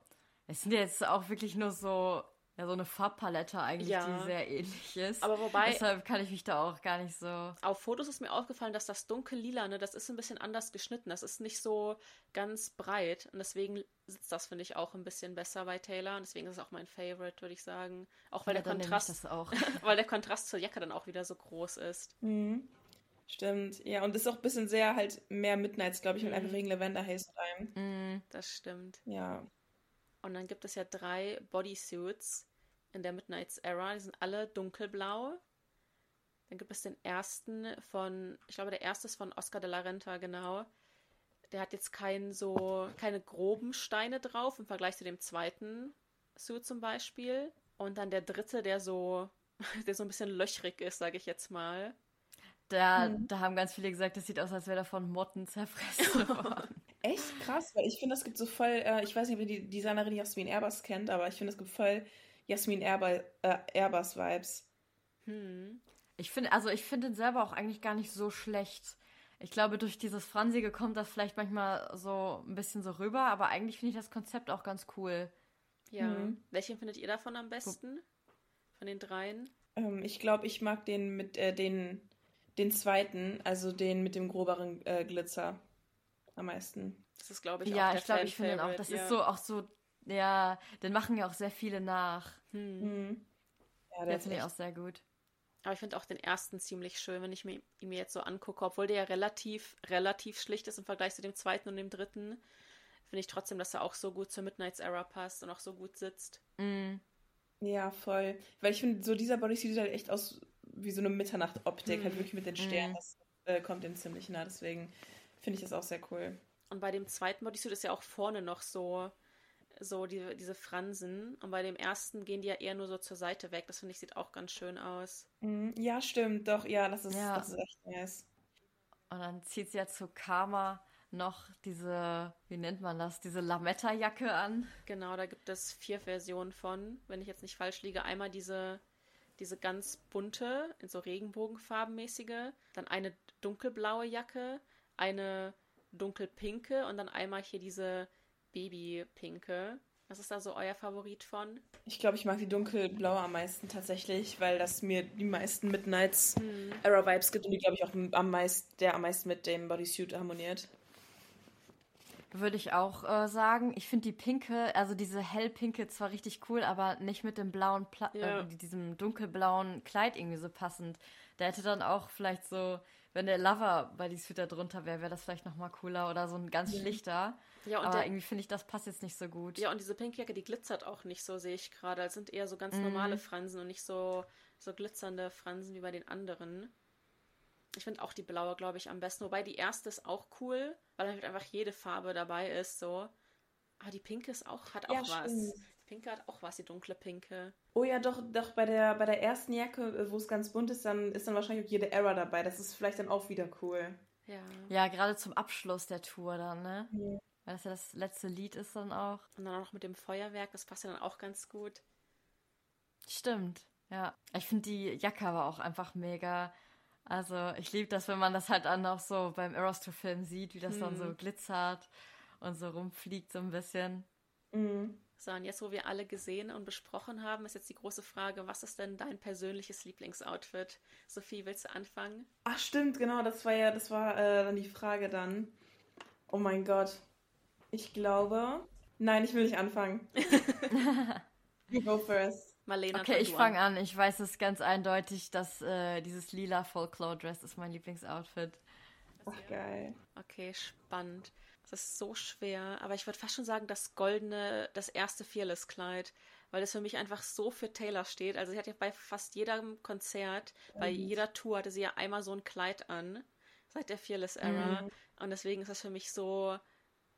es sind jetzt auch wirklich nur so ja so eine Farbpalette eigentlich, ja. die sehr ähnlich ist. Aber wobei. Deshalb kann ich mich da auch gar nicht so. Auf Fotos ist mir aufgefallen, dass das dunkel-lila, ne, das ist ein bisschen anders geschnitten. Das ist nicht so ganz breit. Und deswegen sitzt das, finde ich, auch ein bisschen besser bei Taylor. Und deswegen ist es auch mein Favorite, würde ich sagen. Auch weil ja, der Kontrast. *laughs* weil der Kontrast zur Jacke dann auch wieder so groß ist. Mhm. Stimmt, ja, und ist auch ein bisschen sehr halt mehr Midnights, glaube ich, und einfach mhm. wegen Lavender Haze Time. Mhm. Das stimmt. Ja. Und dann gibt es ja drei Bodysuits in der Midnight's Era. Die sind alle dunkelblau. Dann gibt es den ersten von, ich glaube, der erste ist von Oscar de la Renta, genau. Der hat jetzt kein so, keine groben Steine drauf im Vergleich zu dem zweiten Suit zum Beispiel. Und dann der dritte, der so, *laughs* der so ein bisschen löchrig ist, sage ich jetzt mal. Da, hm. da haben ganz viele gesagt, das sieht aus, als wäre er von Motten zerfressen *laughs* worden. Echt krass, weil ich finde, es gibt so voll, äh, ich weiß nicht, ob ihr die Designerin Jasmin Airbus kennt, aber ich finde, es gibt voll Jasmin Airbus, äh, Vibes. Hm. Ich finde, also ich finde ihn selber auch eigentlich gar nicht so schlecht. Ich glaube, durch dieses Fransige kommt das vielleicht manchmal so ein bisschen so rüber, aber eigentlich finde ich das Konzept auch ganz cool. Ja. Mhm. Welchen findet ihr davon am besten? Von den dreien? Ähm, ich glaube, ich mag den mit äh, den, den zweiten, also den mit dem groberen äh, Glitzer am meisten. Das ist, glaube ich, ja, auch der ich glaube, ich finde auch. Das ja. ist so auch so ja, den machen ja auch sehr viele nach. Hm. hm. Ja, der finde ich auch sehr gut. Aber ich finde auch den ersten ziemlich schön, wenn ich mir, ihn mir jetzt so angucke, obwohl der ja relativ, relativ schlicht ist im Vergleich zu dem zweiten und dem dritten, finde ich trotzdem, dass er auch so gut zur Midnight's Era passt und auch so gut sitzt. Mm. Ja, voll. Weil ich finde, so dieser Bodysuit sieht halt echt aus wie so eine Mitternacht-Optik, mm. halt wirklich mit den Sternen. Mm. Das äh, kommt dem ziemlich nah, deswegen finde ich das auch sehr cool. Und bei dem zweiten Bodysuit ist ja auch vorne noch so so die, diese Fransen. Und bei dem ersten gehen die ja eher nur so zur Seite weg. Das finde ich sieht auch ganz schön aus. Mhm. Ja, stimmt. Doch, ja, das ist, ja. Das ist echt nice. Und dann zieht sie ja zu Karma noch diese, wie nennt man das, diese Lametta-Jacke an. Genau, da gibt es vier Versionen von, wenn ich jetzt nicht falsch liege. Einmal diese, diese ganz bunte, in so Regenbogenfarbenmäßige, dann eine dunkelblaue Jacke, eine dunkelpinke und dann einmal hier diese Babypinke. Was ist da so euer Favorit von? Ich glaube, ich mag die dunkelblaue am meisten tatsächlich, weil das mir die meisten Midnights hm. Era Vibes gibt und die, glaube ich, auch am meisten, der am meisten mit dem Bodysuit harmoniert. Würde ich auch äh, sagen. Ich finde die pinke, also diese hellpinke zwar richtig cool, aber nicht mit dem blauen, Pla ja. äh, diesem dunkelblauen Kleid irgendwie so passend. Da hätte dann auch vielleicht so, wenn der Lover bei die Suit da drunter wäre, wäre das vielleicht nochmal cooler oder so ein ganz mhm. schlichter. Ja, aber der, irgendwie finde ich, das passt jetzt nicht so gut. Ja, und diese Pinkjacke, die glitzert auch nicht so, sehe ich gerade. Es sind eher so ganz mhm. normale Fransen und nicht so, so glitzernde Fransen wie bei den anderen. Ich finde auch die blaue, glaube ich, am besten. Wobei die erste ist auch cool, weil halt einfach jede Farbe dabei ist, so. Aber die pinke ist auch, hat auch ja, was. Stimmt. Die pinke hat auch was, die dunkle pinke. Oh ja, doch, doch bei der, bei der ersten Jacke, äh, wo es ganz bunt ist, dann ist dann wahrscheinlich auch jede Era dabei. Das ist vielleicht dann auch wieder cool. Ja. Ja, gerade zum Abschluss der Tour dann, ne? Ja. Weil das ja das letzte Lied ist dann auch. Und dann auch noch mit dem Feuerwerk, das passt ja dann auch ganz gut. Stimmt, ja. Ich finde die Jacke aber auch einfach mega. Also ich liebe das, wenn man das halt dann auch so beim Eros to Film sieht, wie das mhm. dann so mhm. glitzert und so rumfliegt so ein bisschen. Mhm. So, und jetzt, wo wir alle gesehen und besprochen haben, ist jetzt die große Frage, was ist denn dein persönliches Lieblingsoutfit? Sophie, willst du anfangen? Ach, stimmt, genau, das war ja, das war äh, dann die Frage dann. Oh mein Gott. Ich glaube. Nein, ich will nicht anfangen. you *laughs* go first. Marlena, okay, ich fange an. Ich weiß es ganz eindeutig, dass äh, dieses lila Folklore Dress ist mein Lieblingsoutfit. Ach, geil. Okay, spannend. Das ist so schwer. Aber ich würde fast schon sagen, das goldene, das erste Fearless-Kleid. Weil das für mich einfach so für Taylor steht. Also sie hat ja bei fast jedem Konzert, mhm. bei jeder Tour hatte sie ja einmal so ein Kleid an. Seit der Fearless-Era. Mhm. Und deswegen ist das für mich so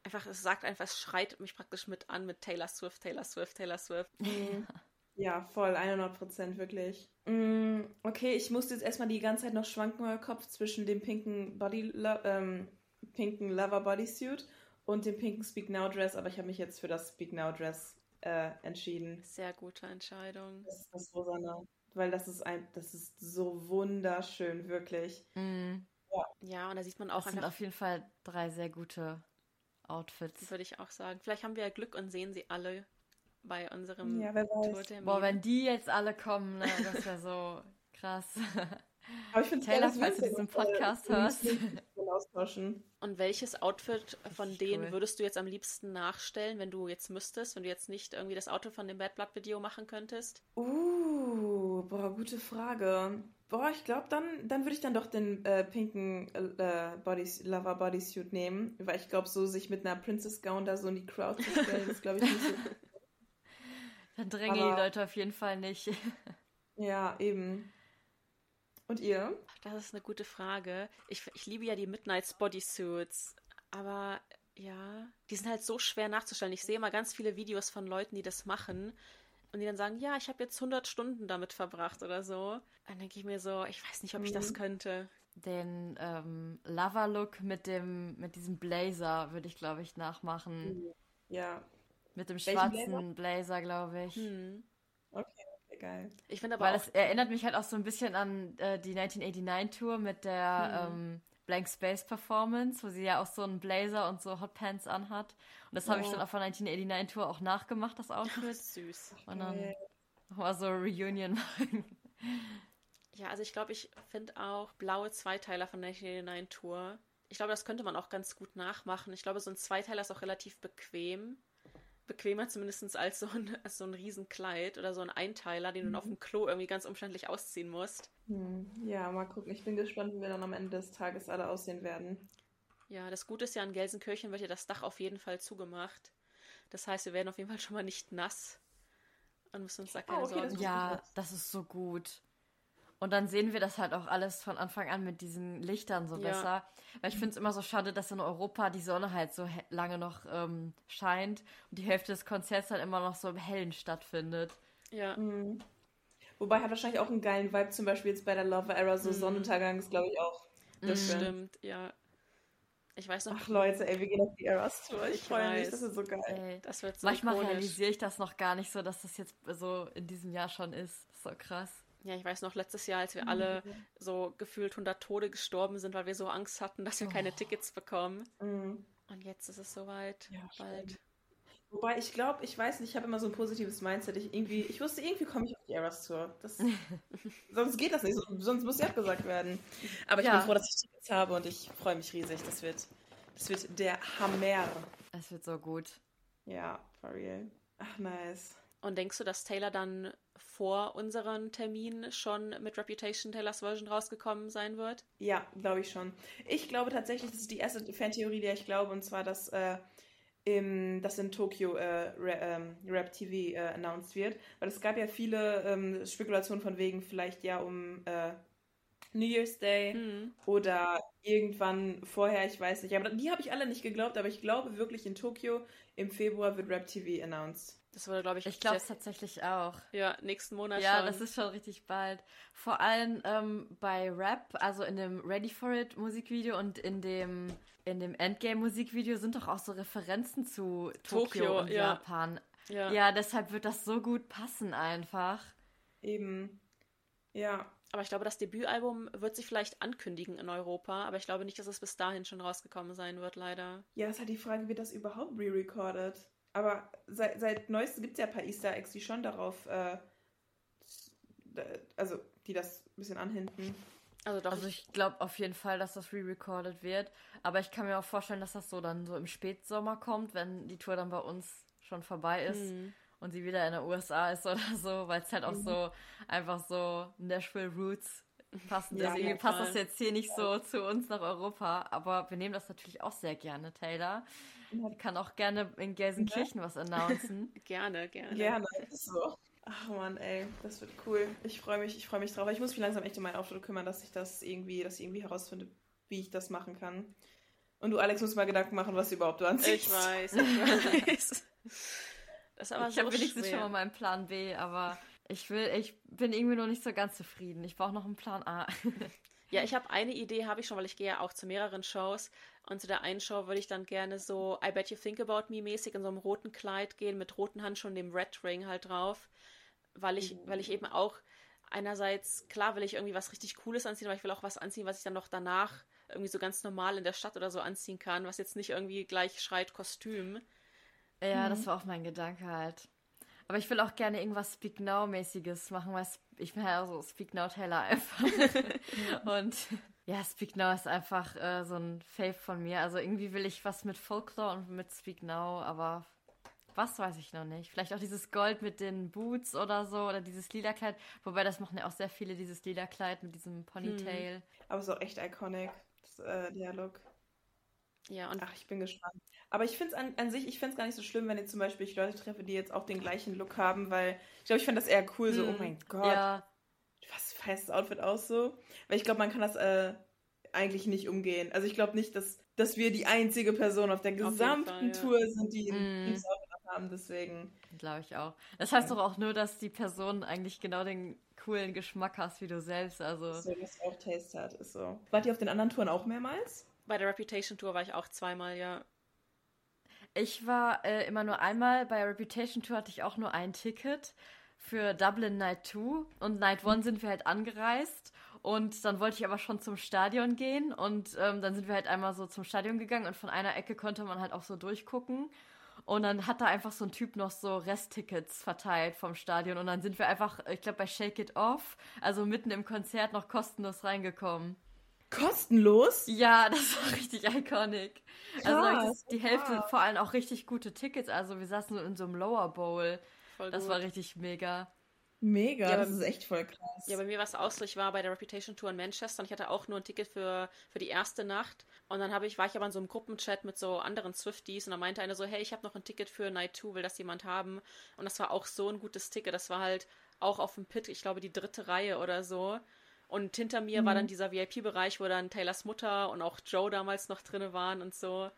einfach, es sagt einfach, es schreit mich praktisch mit an mit Taylor Swift, Taylor Swift, Taylor Swift. Mhm. *laughs* Ja, voll, 100 Prozent, wirklich. Mm, okay, ich musste jetzt erstmal die ganze Zeit noch schwanken, euer Kopf zwischen dem pinken Body, ähm, pinken Lover Bodysuit und dem pinken Speak Now Dress, aber ich habe mich jetzt für das Speak Now Dress äh, entschieden. Sehr gute Entscheidung. Das ist das Rosane. Weil das ist ein, das ist so wunderschön, wirklich. Mm. Ja. ja, und da sieht man auch das sind auf jeden Fall drei sehr gute Outfits. Würde ich auch sagen. Vielleicht haben wir ja Glück und sehen sie alle bei unserem ja, Tourtermin. Boah, wenn die jetzt alle kommen, ne, das wäre so *laughs* krass. Aber ich finde Taylor, falls du diesen Podcast hörst. Austauschen. Und welches Outfit von denen cool. würdest du jetzt am liebsten nachstellen, wenn du jetzt müsstest, wenn du jetzt nicht irgendwie das Outfit von dem Bad Blood Video machen könntest? Uh, boah, gute Frage. Boah, ich glaube, dann, dann würde ich dann doch den äh, pinken äh, Bodys, Lover Bodysuit nehmen, weil ich glaube, so sich mit einer Princess Gown da so in die Crowd zu stellen, ist glaube ich nicht so *laughs* Dann drängen die Leute auf jeden Fall nicht. *laughs* ja, eben. Und ihr? Das ist eine gute Frage. Ich, ich liebe ja die Midnights Bodysuits, aber ja, die sind halt so schwer nachzustellen. Ich sehe immer ganz viele Videos von Leuten, die das machen und die dann sagen, ja, ich habe jetzt 100 Stunden damit verbracht oder so. Dann denke ich mir so, ich weiß nicht, ob ich das mhm. könnte. Den ähm, Lava-Look mit mit diesem Blazer würde ich, glaube ich, nachmachen. Ja, mit dem schwarzen Blazer, Blazer glaube ich. Hm. Okay, okay, geil. Ich finde aber Weil es erinnert mich halt auch so ein bisschen an äh, die 1989-Tour mit der hm. ähm, Blank Space Performance, wo sie ja auch so einen Blazer und so Hotpants anhat. Und das oh. habe ich dann auf der 1989-Tour auch nachgemacht, das Outfit. Ja, süß. Und dann okay. nochmal so Reunion *laughs* Ja, also ich glaube, ich finde auch blaue Zweiteiler von der 1989-Tour. Ich glaube, das könnte man auch ganz gut nachmachen. Ich glaube, so ein Zweiteiler ist auch relativ bequem bequemer zumindest als so ein, *laughs* als so ein Riesenkleid oder so ein Einteiler, den mhm. du auf dem Klo irgendwie ganz umständlich ausziehen musst. Hm. Ja, mal gucken. Ich bin gespannt, wie wir dann am Ende des Tages alle aussehen werden. Ja, das Gute ist ja, in Gelsenkirchen wird ja das Dach auf jeden Fall zugemacht. Das heißt, wir werden auf jeden Fall schon mal nicht nass und müssen uns da keine oh, okay, Sorgen machen. Ja, das ist so gut. Und dann sehen wir das halt auch alles von Anfang an mit diesen Lichtern so ja. besser. Weil ich finde es immer so schade, dass in Europa die Sonne halt so lange noch ähm, scheint und die Hälfte des Konzerts dann immer noch so im Hellen stattfindet. Ja. Mhm. Wobei hat wahrscheinlich auch einen geilen Vibe, zum Beispiel jetzt bei der Love Era, so mhm. Sonnenuntergang ist, glaube ich, auch. Das mhm. stimmt, ja. Ich weiß noch. Ach Leute, ey, wir gehen auf die Eras Tour. Ich, ich freue mich, das wird so geil. Ey, das wird so Manchmal realisiere ich das noch gar nicht so, dass das jetzt so in diesem Jahr schon ist. Das ist so krass. Ja, ich weiß noch, letztes Jahr, als wir alle mhm. so gefühlt 100 Tode gestorben sind, weil wir so Angst hatten, dass wir oh. keine Tickets bekommen. Mhm. Und jetzt ist es soweit. Ja, bald. Wobei ich glaube, ich weiß nicht, ich habe immer so ein positives Mindset. Ich, irgendwie, ich wusste, irgendwie komme ich auf die Eras Tour. Das, *laughs* sonst geht das nicht, sonst muss sie abgesagt werden. Aber ich ja. bin froh, dass ich Tickets habe und ich freue mich riesig. Das wird, das wird der Hammer. Es wird so gut. Ja, for real. Ach, nice. Und denkst du, dass Taylor dann vor unserem Termin schon mit Reputation Taylors Version rausgekommen sein wird? Ja, glaube ich schon. Ich glaube tatsächlich, das ist die erste Fantheorie, der ich glaube, und zwar, dass äh, im, dass in Tokio äh, ähm, Rap TV äh, announced wird. Weil es gab ja viele ähm, Spekulationen von wegen vielleicht ja um äh, New Year's Day mhm. oder irgendwann vorher, ich weiß nicht. Aber die habe ich alle nicht geglaubt, aber ich glaube wirklich in Tokio im Februar wird Rap TV announced. Das wurde, glaube ich, Ich glaube es tatsächlich auch. Ja, nächsten Monat ja, schon. Ja, das ist schon richtig bald. Vor allem ähm, bei Rap, also in dem Ready for It Musikvideo und in dem, in dem Endgame Musikvideo sind doch auch so Referenzen zu Tokio, Tokio und ja. Japan. Ja. ja, deshalb wird das so gut passen einfach. Eben. Ja. Aber ich glaube, das Debütalbum wird sich vielleicht ankündigen in Europa, aber ich glaube nicht, dass es bis dahin schon rausgekommen sein wird, leider. Ja, ist halt die Frage, wird das überhaupt re-recorded? Aber seit, seit neuestem gibt es ja ein paar Easter Eggs, die schon darauf, äh, also die das ein bisschen anhinten. Also, doch, also ich glaube auf jeden Fall, dass das re-recorded wird. Aber ich kann mir auch vorstellen, dass das so dann so im Spätsommer kommt, wenn die Tour dann bei uns schon vorbei ist mhm. und sie wieder in der USA ist oder *laughs* so, weil es halt auch mhm. so einfach so Nashville Roots passend ja, ist. Irgendwie passt das jetzt hier nicht so zu uns nach Europa, aber wir nehmen das natürlich auch sehr gerne, Taylor. Ich kann auch gerne in Gelsenkirchen ja. was announcen. *laughs* gerne, gerne. Gerne, so. Ach man, ey, das wird cool. Ich freue mich, ich freue mich drauf. Ich muss mich langsam echt um meinen Auftritt kümmern, dass ich das irgendwie, dass ich irgendwie herausfinde, wie ich das machen kann. Und du, Alex, musst mal Gedanken machen, was überhaupt du anziehst. Ich weiß, *laughs* ich weiß. Das ist aber ich so habe wenigstens schon mal meinen Plan B, aber ich will, ich bin irgendwie noch nicht so ganz zufrieden. Ich brauche noch einen Plan A. *laughs* ja, ich habe eine Idee, habe ich schon, weil ich gehe ja auch zu mehreren Shows. Und zu der einen Show würde ich dann gerne so I Bet You Think About Me mäßig in so einem roten Kleid gehen, mit roten Handschuhen, dem Red Ring halt drauf. Weil ich, mhm. weil ich eben auch einerseits, klar will ich irgendwie was richtig Cooles anziehen, aber ich will auch was anziehen, was ich dann noch danach irgendwie so ganz normal in der Stadt oder so anziehen kann, was jetzt nicht irgendwie gleich schreit Kostüm. Ja, mhm. das war auch mein Gedanke halt. Aber ich will auch gerne irgendwas Speak Now-mäßiges machen, weil ich bin ja so Speak Now Taylor einfach. *laughs* *laughs* und ja, Speak Now ist einfach äh, so ein Fave von mir. Also irgendwie will ich was mit Folklore und mit Speak Now, aber was weiß ich noch nicht. Vielleicht auch dieses Gold mit den Boots oder so oder dieses lila Kleid. Wobei das machen ja auch sehr viele, dieses lila Kleid mit diesem Ponytail. Hm. Aber es ist auch echt iconic, das, äh, der Look. Ja, und ach, ich bin gespannt. Aber ich finde es an, an sich, ich finde es gar nicht so schlimm, wenn jetzt zum Beispiel ich Leute treffe, die jetzt auch den gleichen Look haben, weil ich glaube, ich finde das eher cool, so, hm, oh mein Gott, ja. was feiert das Outfit aus so? Weil ich glaube, man kann das äh, eigentlich nicht umgehen. Also ich glaube nicht, dass, dass wir die einzige Person auf der gesamten auf Fall, ja. Tour sind, die mm. das Outfit haben, deswegen. Glaube ich auch. Das heißt ja. doch auch nur, dass die Person eigentlich genau den coolen Geschmack hast wie du selbst. Also. So, dass auch Taste hat, ist so. Wart ihr auf den anderen Touren auch mehrmals? Bei der Reputation Tour war ich auch zweimal, ja. Ich war äh, immer nur einmal. Bei Reputation Tour hatte ich auch nur ein Ticket für Dublin Night 2 und Night 1 sind wir halt angereist. Und dann wollte ich aber schon zum Stadion gehen. Und ähm, dann sind wir halt einmal so zum Stadion gegangen. Und von einer Ecke konnte man halt auch so durchgucken. Und dann hat da einfach so ein Typ noch so Resttickets verteilt vom Stadion. Und dann sind wir einfach, ich glaube bei Shake It Off, also mitten im Konzert noch kostenlos reingekommen. Kostenlos? Ja, das war richtig iconic. Also, Krass, also die Hälfte, wow. vor allem auch richtig gute Tickets. Also wir saßen in so einem Lower Bowl. Voll das gut. war richtig mega. Mega, ja, das ist echt voll krass. Ja, bei mir war es auch so, ich war bei der Reputation Tour in Manchester und ich hatte auch nur ein Ticket für, für die erste Nacht. Und dann habe ich, war ich aber in so einem Gruppenchat mit so anderen Swifties und da meinte einer so, hey, ich habe noch ein Ticket für Night 2, will das jemand haben? Und das war auch so ein gutes Ticket. Das war halt auch auf dem Pit, ich glaube, die dritte Reihe oder so. Und hinter mir mhm. war dann mhm. dieser VIP-Bereich, wo dann Taylors Mutter und auch Joe damals noch drin waren und so.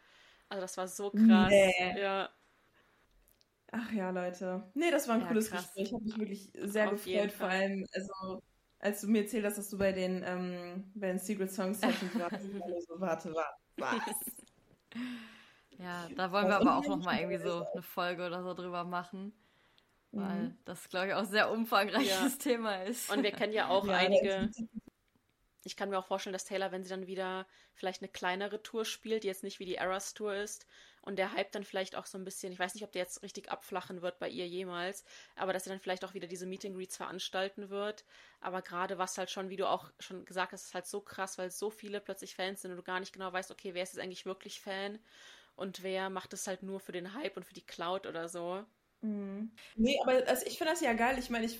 Also das war so krass. Nee. Ja. Ach ja, Leute. Nee, das war ein ja, cooles krass. Gespräch. Ich habe mich wirklich sehr Auf gefreut. Vor allem, also, als du mir erzählt hast, dass du bei den, ähm, bei den Secret Song Sessions warst. *laughs* so, warte, warte, was? Ja, *laughs* da wollen wir aber auch nochmal irgendwie so eine Folge oder so drüber machen. Weil mhm. das, glaube ich, auch sehr umfangreiches ja. Thema ist. Und wir kennen ja auch *laughs* ja, einige. Ich kann mir auch vorstellen, dass Taylor, wenn sie dann wieder vielleicht eine kleinere Tour spielt, die jetzt nicht wie die Eras Tour ist, und der Hype dann vielleicht auch so ein bisschen, ich weiß nicht, ob der jetzt richtig abflachen wird bei ihr jemals, aber dass sie dann vielleicht auch wieder diese Meet and Greets veranstalten wird. Aber gerade was halt schon, wie du auch schon gesagt hast, ist halt so krass, weil so viele plötzlich Fans sind und du gar nicht genau weißt, okay, wer ist jetzt eigentlich wirklich Fan und wer macht es halt nur für den Hype und für die Cloud oder so. Mhm. Nee, aber also ich finde das ja geil. Ich meine, ich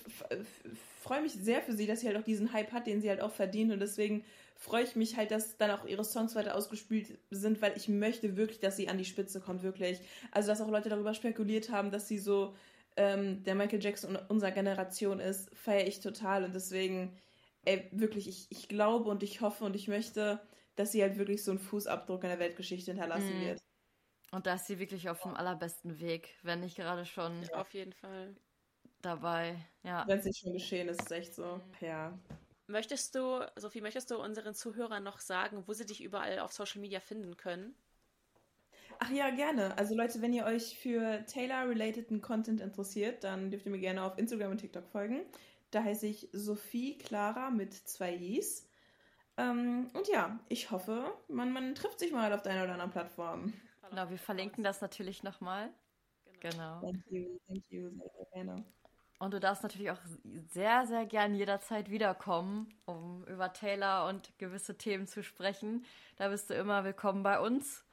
freue mich sehr für sie, dass sie halt auch diesen Hype hat, den sie halt auch verdient. Und deswegen freue ich mich halt, dass dann auch ihre Songs weiter ausgespielt sind, weil ich möchte wirklich, dass sie an die Spitze kommt, wirklich. Also, dass auch Leute darüber spekuliert haben, dass sie so ähm, der Michael Jackson unserer Generation ist, feiere ich total. Und deswegen, ey, wirklich, ich, ich glaube und ich hoffe und ich möchte, dass sie halt wirklich so einen Fußabdruck in der Weltgeschichte hinterlassen mhm. wird. Und da ist sie wirklich auf dem allerbesten Weg, wenn nicht gerade schon. Ja, auf jeden Fall. Dabei, ja. Wenn es nicht schon geschehen ist, ist echt so. Ja. Möchtest du, Sophie, möchtest du unseren Zuhörern noch sagen, wo sie dich überall auf Social Media finden können? Ach ja, gerne. Also Leute, wenn ihr euch für Taylor-relateden Content interessiert, dann dürft ihr mir gerne auf Instagram und TikTok folgen. Da heiße ich Sophie Clara mit zwei Is. Ähm, und ja, ich hoffe, man, man trifft sich mal auf der einen oder anderen Plattform. Genau, wir verlinken das natürlich nochmal. Genau. Thank you, thank you, sehr, gerne. Und du darfst natürlich auch sehr, sehr gern jederzeit wiederkommen, um über Taylor und gewisse Themen zu sprechen. Da bist du immer willkommen bei uns.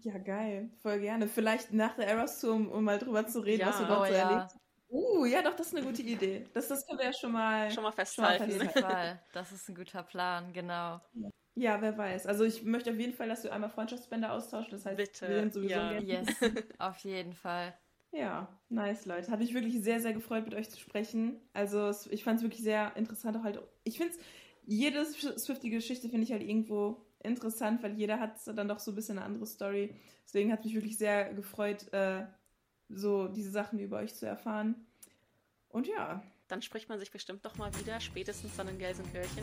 Ja, geil. Voll gerne. Vielleicht nach der Eras Tour, um, um mal drüber zu reden, ja, was du dort oh, so ja. erlebt Uh, ja, doch, das ist eine gute Idee. Das, das können wir ja schon mal, schon mal festhalten. Auf jeden Fall. Das ist ein guter Plan, genau. Ja, wer weiß. Also ich möchte auf jeden Fall, dass du einmal Freundschaftsbänder austauschst. Das heißt, Bitte. wir sind sowieso ja. Yes, *laughs* auf jeden Fall. Ja, nice, Leute. Hat mich wirklich sehr, sehr gefreut, mit euch zu sprechen. Also ich fand es wirklich sehr interessant. Auch halt, ich finde es, jede Swiftige Geschichte finde ich halt irgendwo interessant, weil jeder hat dann doch so ein bisschen eine andere Story. Deswegen hat mich wirklich sehr gefreut, äh, so diese Sachen über euch zu erfahren. Und ja. Dann spricht man sich bestimmt noch mal wieder, spätestens dann in Gelsenkirchen.